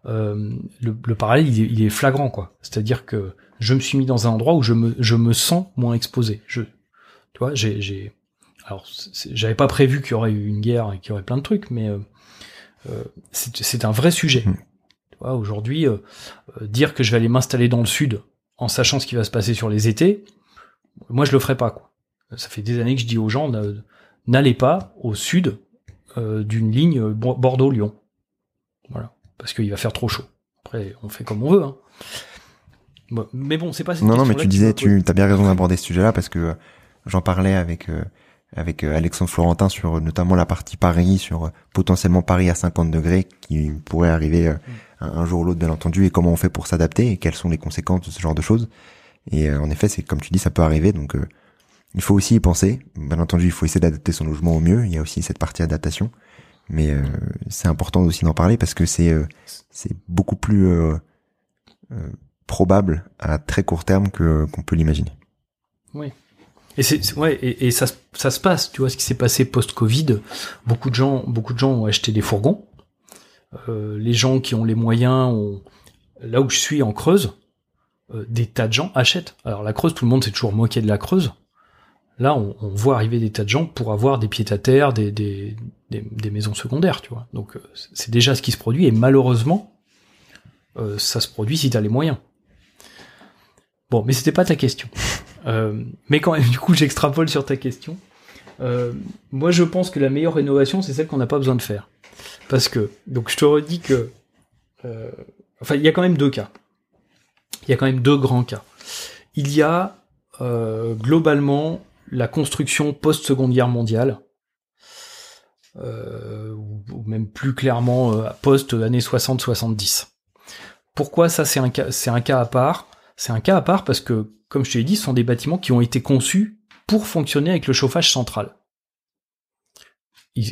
Euh, le, le, parallèle, il est, il est flagrant, quoi. C'est-à-dire que je me suis mis dans un endroit où je me, je me sens moins exposé. Je, tu vois, j'ai, j'ai, alors, j'avais pas prévu qu'il y aurait eu une guerre et qu'il y aurait plein de trucs, mais euh, euh c'est un vrai sujet. Mmh. Tu vois, aujourd'hui, euh, euh, dire que je vais aller m'installer dans le sud en sachant ce qui va se passer sur les étés, moi je le ferai pas. Quoi. Ça fait des années que je dis aux gens n'allez pas au sud euh, d'une ligne Bordeaux-Lyon. Voilà, parce qu'il va faire trop chaud. Après, on fait comme on veut. Hein. mais bon, c'est pas. non, non, mais tu disais, tu as bien raison d'aborder ce sujet-là parce que j'en parlais avec euh, avec euh, Alexandre Florentin sur notamment la partie Paris, sur potentiellement Paris à 50 degrés qui pourrait arriver. Mm un jour ou l'autre bien entendu et comment on fait pour s'adapter et quelles sont les conséquences de ce genre de choses. Et euh, en effet, c'est comme tu dis, ça peut arriver, donc euh, il faut aussi y penser. Bien entendu, il faut essayer d'adapter son logement au mieux. Il y a aussi cette partie adaptation, mais euh, c'est important aussi d'en parler parce que c'est c'est beaucoup plus probable à très court terme que qu'on peut l'imaginer. Oui. Et c'est ouais et, ça ça se passe, tu vois ce qui s'est passé post-Covid. Beaucoup de gens beaucoup de gens ont acheté des fourgons euh, les gens qui ont les moyens, ont, là où je suis en Creuse, euh, des tas de gens achètent. Alors la Creuse, tout le monde s'est toujours moqué de la Creuse. Là, on, voit arriver des tas de gens pour avoir des pieds à terre, des, des, des, maisons secondaires, tu vois. Donc euh, c'est déjà ce qui se produit et malheureusement, ça se produit si t'as les moyens. Bon, mais c'était pas ta question. mais quand même, du coup, j'extrapole sur ta question. moi, je pense que la meilleure rénovation, c'est celle qu'on n'a pas besoin de faire. Parce que, donc je te redis que, euh, enfin, il y a quand même deux cas. Il y a quand même deux grands cas. Il y a euh, globalement la construction post-seconde guerre mondiale, euh, ou, même plus clairement euh, post-années 60-70. Pourquoi ça c'est un cas, c'est un cas à part? C'est un cas à part parce que, comme je te l'ai dit, ce sont des bâtiments qui ont été conçus pour fonctionner avec le chauffage central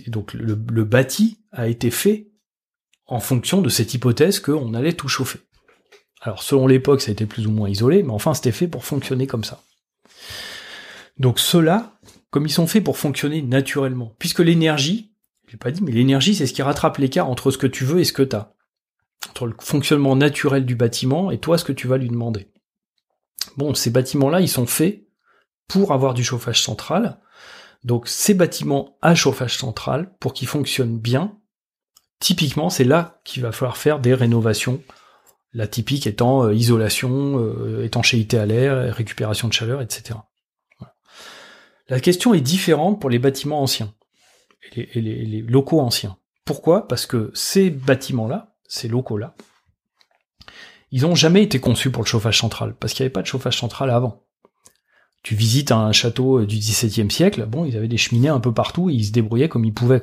donc le, bâti a été fait en fonction de cette hypothèse qu'on allait tout chauffer. Alors selon l'époque, ça a été plus ou moins isolé, mais enfin c'était fait pour fonctionner comme ça. Donc ceux-là, comme ils sont faits pour fonctionner naturellement, puisque l'énergie, j'ai pas dit, mais l'énergie c'est ce qui rattrape l'écart entre ce que tu veux et ce que tu as. Entre le fonctionnement naturel du bâtiment et toi ce que tu vas lui demander. Bon, ces bâtiments-là, ils sont faits pour avoir du chauffage central, donc ces bâtiments à chauffage central, pour qu'ils fonctionnent bien, typiquement c'est là qu'il va falloir faire des rénovations. La typique étant euh, isolation, euh, étanchéité à l'air, récupération de chaleur, etc. La question est différente pour les bâtiments anciens et les, locaux anciens. Pourquoi? Parce que ces bâtiments-là, ces locaux-là, ils n'ont jamais été conçus pour le chauffage central, parce qu'il n'y avait pas de chauffage central avant tu visites un château euh, du XVIIe siècle, bon, ils avaient des cheminées un peu partout et ils se débrouillaient comme ils pouvaient.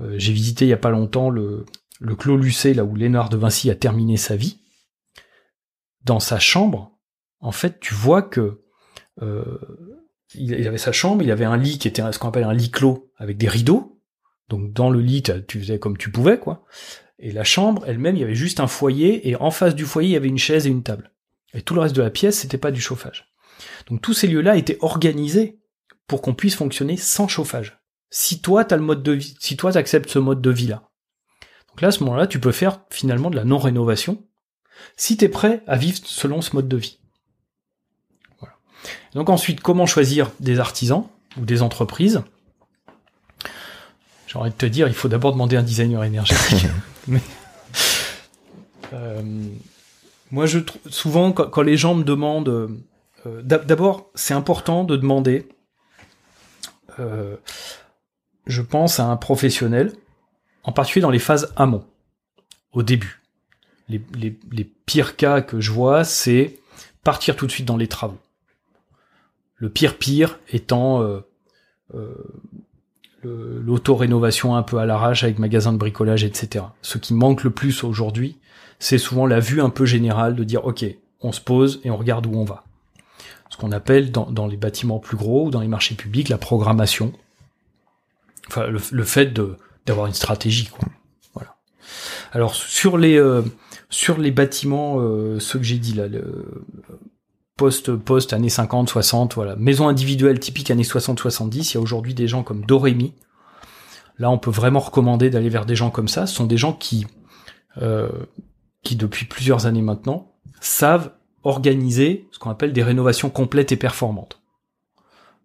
Euh, j'ai visité il y a pas longtemps le, le Clos Lucé, là où Léonard de Vinci a terminé sa vie. Dans sa chambre, en fait, tu vois que euh, il avait sa chambre, il avait un lit qui était ce qu'on appelle un lit clos avec des rideaux. Donc dans le lit, tu faisais comme tu pouvais, quoi. Et la chambre elle-même, il y avait juste un foyer et en face du foyer, il y avait une chaise et une table. Et tout le reste de la pièce, c'était pas du chauffage. Donc tous ces lieux-là étaient organisés pour qu'on puisse fonctionner sans chauffage. Si toi t'as le mode de vie, si toi t'acceptes ce mode de vie là. Donc là à ce moment-là, tu peux faire finalement de la non-rénovation si t'es prêt à vivre selon ce mode de vie. Donc ensuite, comment choisir des artisans ou des entreprises? J'ai envie de te dire, il faut d'abord demander un designer énergétique. Euh, moi, je trouve souvent quand, les gens me demandent euh, euh, d'abord, c'est important de demander euh, je pense à un professionnel, en particulier dans les phases amont, au début. Les, les, les pires cas que je vois, c'est partir tout de suite dans les travaux. Le pire pire étant euh, euh, l'auto-rénovation un peu à l'arrache avec magasin de bricolage, etc. Ce qui manque le plus aujourd'hui, c'est souvent la vue un peu générale de dire ok, on se pose et on regarde où on va. Ce qu'on appelle dans, les bâtiments plus gros ou dans les marchés publics la programmation. Enfin, le, fait d'avoir une stratégie, quoi. Voilà. Alors sur les euh, sur les bâtiments, euh, que j'ai dit là, le, post post années 50, 60, voilà, maison individuelle typique années 60, 70. Il y a aujourd'hui des gens comme Dorémy. Là, on peut vraiment recommander d'aller vers des gens comme ça. Ce sont des gens qui euh, qui depuis plusieurs années maintenant savent organiser ce qu'on appelle des rénovations complètes et performantes.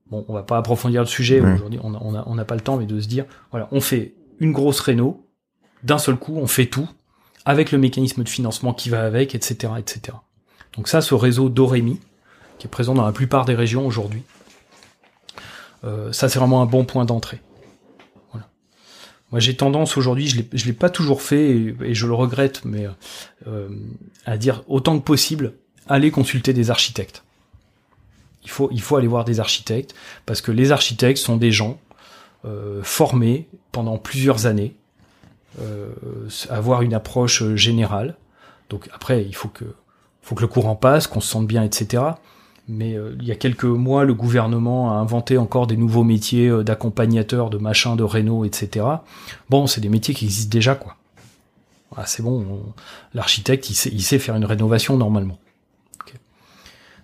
Bon, on va pas approfondir le sujet aujourd'hui, on n'a on a, pas le temps, mais de se dire, voilà, on fait une grosse réno, d'un seul coup, on fait tout, avec le mécanisme de financement qui va avec, etc., etc. Donc ça, ce réseau Dorémy, qui est présent dans la plupart des régions aujourd'hui, euh, ça c'est vraiment un bon point d'entrée. Moi j'ai tendance aujourd'hui, je ne l'ai pas toujours fait et, je le regrette, mais euh, à dire autant que possible, aller consulter des architectes. Il faut, il faut aller voir des architectes parce que les architectes sont des gens euh, formés pendant plusieurs années, avoir une approche générale. Donc après, il faut que faut que le courant passe, qu'on se sente bien, etc. Mais euh, il y a quelques mois, le gouvernement a inventé encore des nouveaux métiers euh, d'accompagnateur, de machin, de réno, etc. Bon, c'est des métiers qui existent déjà, quoi. Ah, c'est bon, l'architecte, il sait, il sait, faire une rénovation normalement.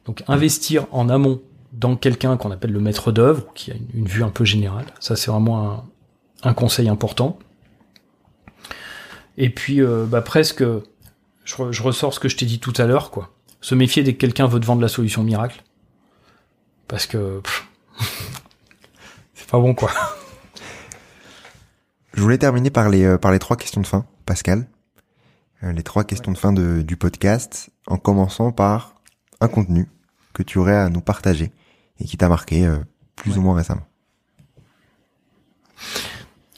Donc investir en amont dans quelqu'un qu'on appelle le maître d'œuvre, qui a une, vue un peu générale, ça c'est vraiment un, un, conseil important. Et puis euh, bah, presque je, ressors ce que je t'ai dit tout à l'heure, quoi. Se méfier dès que quelqu'un veut te vendre la solution miracle. Parce que c'est pas bon, quoi. Je voulais terminer par les, euh, par les trois questions de fin, Pascal. Euh, les trois questions de fin de, du podcast, en commençant par un contenu que tu aurais à nous partager et qui t'a marqué euh, plus ou moins récemment.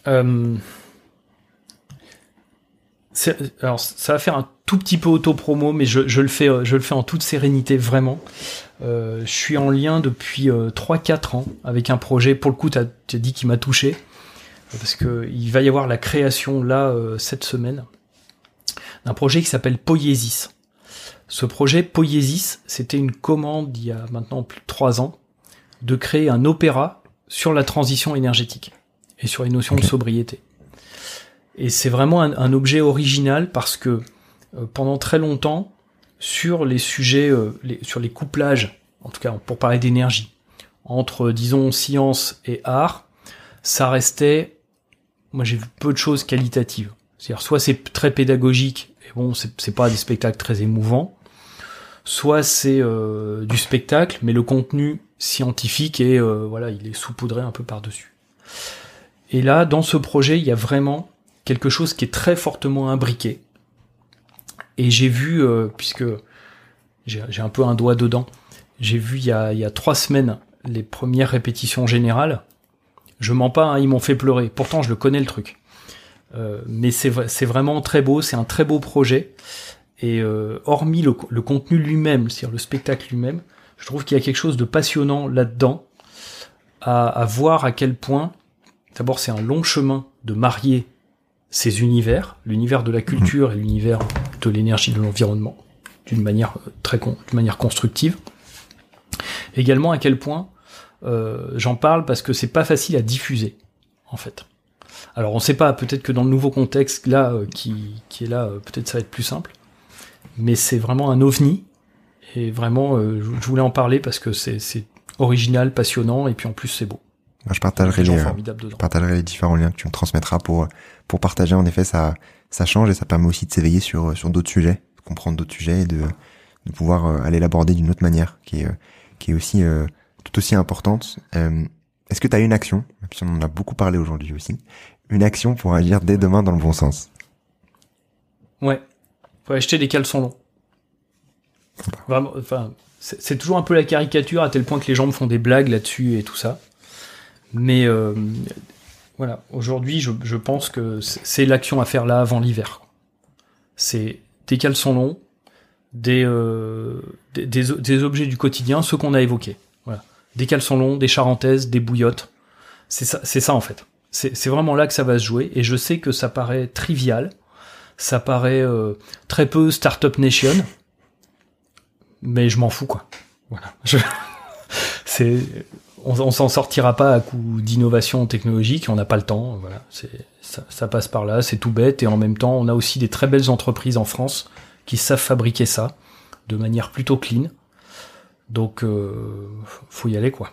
Euh, alors ça va faire un tout petit peu auto-promo, mais je, je, le fais, je le fais en toute sérénité vraiment. Euh, je suis en lien depuis euh, 3-4 ans avec un projet. Pour le coup, tu as, dit qu'il m'a touché parce que il va y avoir la création là euh, cette semaine d'un projet qui s'appelle Poiesis. Ce projet Poiesis, c'était une commande il y a maintenant plus de 3 ans de créer un opéra sur la transition énergétique et sur les notions de sobriété. Et c'est vraiment un, objet original parce que euh, pendant très longtemps, sur les sujets, euh, sur les couplages, en tout cas pour parler d'énergie, entre disons science et art, ça restait, moi j'ai vu peu de choses qualitatives. C'est-à-dire soit c'est très pédagogique, et bon c'est pas des spectacles très émouvants, soit c'est euh, du spectacle, mais le contenu scientifique et voilà il est saupoudré un peu par dessus. Et là dans ce projet il y a vraiment quelque chose qui est très fortement imbriqué. Et j'ai vu, euh, puisque j'ai un peu un doigt dedans, j'ai vu il y, a, il y, a, trois semaines les premières répétitions générales. Je mens pas, hein, ils m'ont fait pleurer. Pourtant, je le connais le truc. Euh, mais c'est vraiment très beau, c'est un très beau projet. Et euh, hormis le, le contenu lui-même, c'est-à-dire le spectacle lui-même, je trouve qu'il y a quelque chose de passionnant là-dedans, à, à voir à quel point, d'abord c'est un long chemin de marier ces univers, l'univers de la culture et l'univers de l'énergie de l'environnement, d'une manière euh, très d'une manière constructive. Également à quel point euh, j'en parle parce que c'est pas facile à diffuser en fait. Alors on sait pas, peut-être que dans le nouveau contexte là euh, qui, qui est là, peut-être ça va être plus simple, mais c'est vraiment un ovni et vraiment je voulais en parler parce que c'est original, passionnant et puis en plus c'est beau. Je partagerai les, je partagerai les différents liens que tu me transmettras pour pour partager. En effet, ça, ça change et ça permet aussi de s'éveiller sur, sur d'autres sujets, de comprendre d'autres sujets et de, de pouvoir euh, aller l'aborder d'une autre manière qui est, euh, qui est aussi euh, tout aussi importante. Est-ce que tu as une action, puis on en a beaucoup parlé aujourd'hui aussi, une action pour agir dès demain dans le bon sens Ouais, faut acheter des caleçons longs. enfin, c'est toujours un peu la caricature à tel point que les gens me font des blagues là-dessus et tout ça. Mais euh, voilà, aujourd'hui, je, pense que c'est l'action à faire là avant l'hiver. C'est des caleçons longs, des, euh, des, des, objets du quotidien, ceux qu'on a évoqués. Voilà. Des caleçons longs, des charentaises, des bouillottes. C'est ça, ça en fait. C'est vraiment là que ça va se jouer. Et je sais que ça paraît trivial, ça paraît euh, très peu Startup Nation, mais je m'en fous quoi. Voilà. c'est on, s'en sortira pas à coup d'innovation technologique, on n'a pas le temps. Voilà, ça, ça, passe par là, c'est tout bête et en même temps, on a aussi des très belles entreprises en France qui savent fabriquer ça de manière plutôt clean. Donc, euh, faut y aller quoi.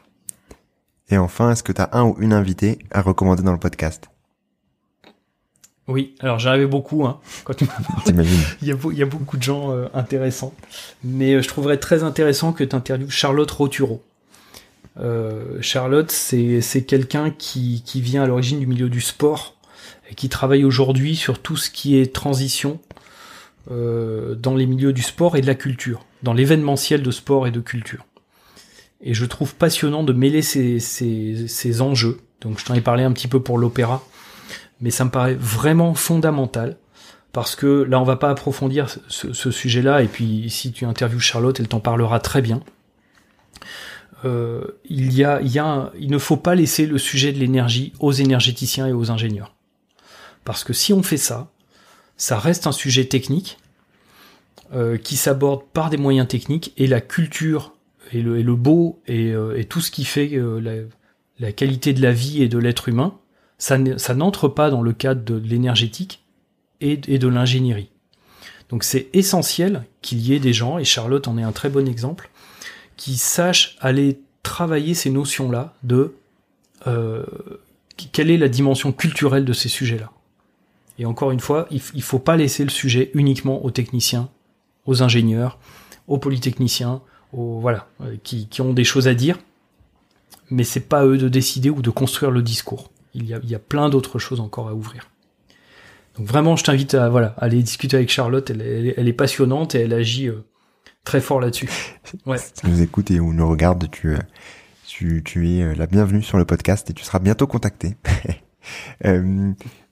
Et enfin, est-ce que tu as un ou une invitée à recommander dans le podcast? Oui, alors j'arrivais beaucoup. Hein, quand tu il, y a, il y a beaucoup de gens euh, intéressants. Mais euh, je trouverais très intéressant que tu interviewes Charlotte Roturo. Euh, Charlotte, c'est quelqu'un qui, vient à l'origine du milieu du sport et qui travaille aujourd'hui sur tout ce qui est transition euh, dans les milieux du sport et de la culture, dans l'événementiel de sport et de culture. Et je trouve passionnant de mêler ces enjeux. Donc je t'en ai parlé un petit peu pour l'opéra mais ça me paraît vraiment fondamental parce que là on va pas approfondir ce, sujet-là et puis si tu interviews Charlotte elle t'en parlera très bien. Euh, il ne faut pas laisser le sujet de l'énergie aux énergéticiens et aux ingénieurs parce que si on fait ça, ça reste un sujet technique euh, qui s'aborde par des moyens techniques et la culture et le, beau et, euh, et, tout ce qui fait la, la qualité de la vie et de l'être humain ça n'entre pas dans le cadre de l'énergétique et, de l'ingénierie. Donc c'est essentiel qu'il y ait des gens, et Charlotte en est un très bon exemple, qui sachent aller travailler ces notions-là de euh, quelle est la dimension culturelle de ces sujets-là. Et encore une fois, il ne faut pas laisser le sujet uniquement aux techniciens, aux ingénieurs, aux polytechniciens, voilà, euh, qui, ont des choses à dire, mais c'est pas eux de décider ou de construire le discours il y a, plein d'autres choses encore à ouvrir. Donc vraiment, je t'invite à voilà, aller discuter avec Charlotte. Elle, est passionnante et elle agit euh, très fort là-dessus. Ouais. Si tu nous écoutes et ou nous regardes, tu, euh, tu, tu es euh, la bienvenue sur le podcast et tu seras bientôt contacté.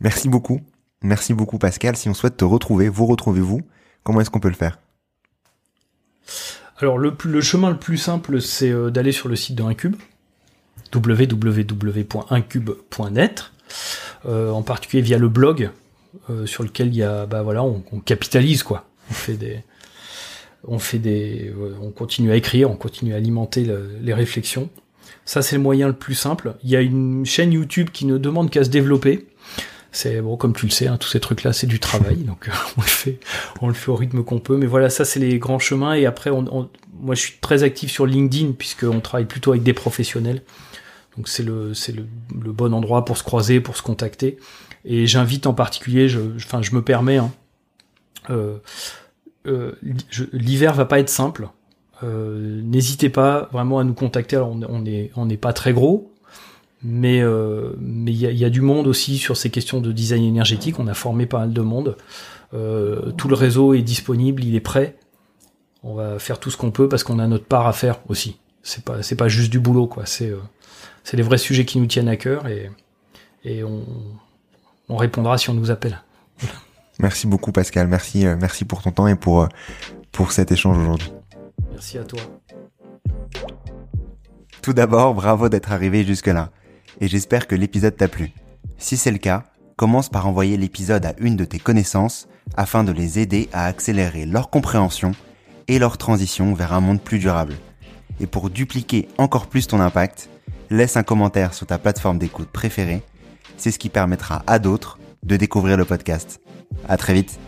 merci beaucoup. Merci beaucoup Pascal. Si on souhaite te retrouver, vous retrouvez-vous, comment est-ce qu'on peut le faire? Alors le, le, chemin le plus simple, c'est d'aller sur le site de Incube, www.incube.net, euh, en particulier via le blog euh, sur lequel il y a, bah voilà, on, capitalise quoi. On fait des, on fait des, on continue à écrire, on continue à alimenter les réflexions. Ça c'est le moyen le plus simple. Il y a une chaîne YouTube qui ne demande qu'à se développer. C'est bon, comme tu le sais, hein, tous ces trucs-là, c'est du travail, donc on le fait, on le fait au rythme qu'on peut. Mais voilà, ça c'est les grands chemins. Et après, on, moi je suis très actif sur LinkedIn puisqu'on travaille plutôt avec des professionnels. Donc c'est le, c'est le, bon endroit pour se croiser, pour se contacter. Et j'invite en particulier, je, enfin je me permets, hein, euh, l'hiver va pas être simple. Euh, n'hésitez pas vraiment à nous contacter. Alors on, est on n'est pas très gros, mais mais il y a, du monde aussi sur ces questions de design énergétique. On a formé pas mal de monde. tout le réseau est disponible, il est prêt. On va faire tout ce qu'on peut parce qu'on a notre part à faire aussi. C'est pas c'est pas juste du boulot quoi. C'est c'est les vrais sujets qui nous tiennent à cœur et, et on, on répondra si on nous appelle. Merci beaucoup Pascal, merci, euh, merci pour ton temps et pour, euh, pour cet échange aujourd'hui. Merci à toi. Tout d'abord, bravo d'être arrivé jusque-là. Et j'espère que l'épisode t'a plu. Si c'est le cas, commence par envoyer l'épisode à une de tes connaissances afin de les aider à accélérer leur compréhension et leur transition vers un monde plus durable. Et pour dupliquer encore plus ton impact, laisse un commentaire sur ta plateforme d'écoute préférée. C'est ce qui permettra à d'autres de découvrir le podcast. À très vite.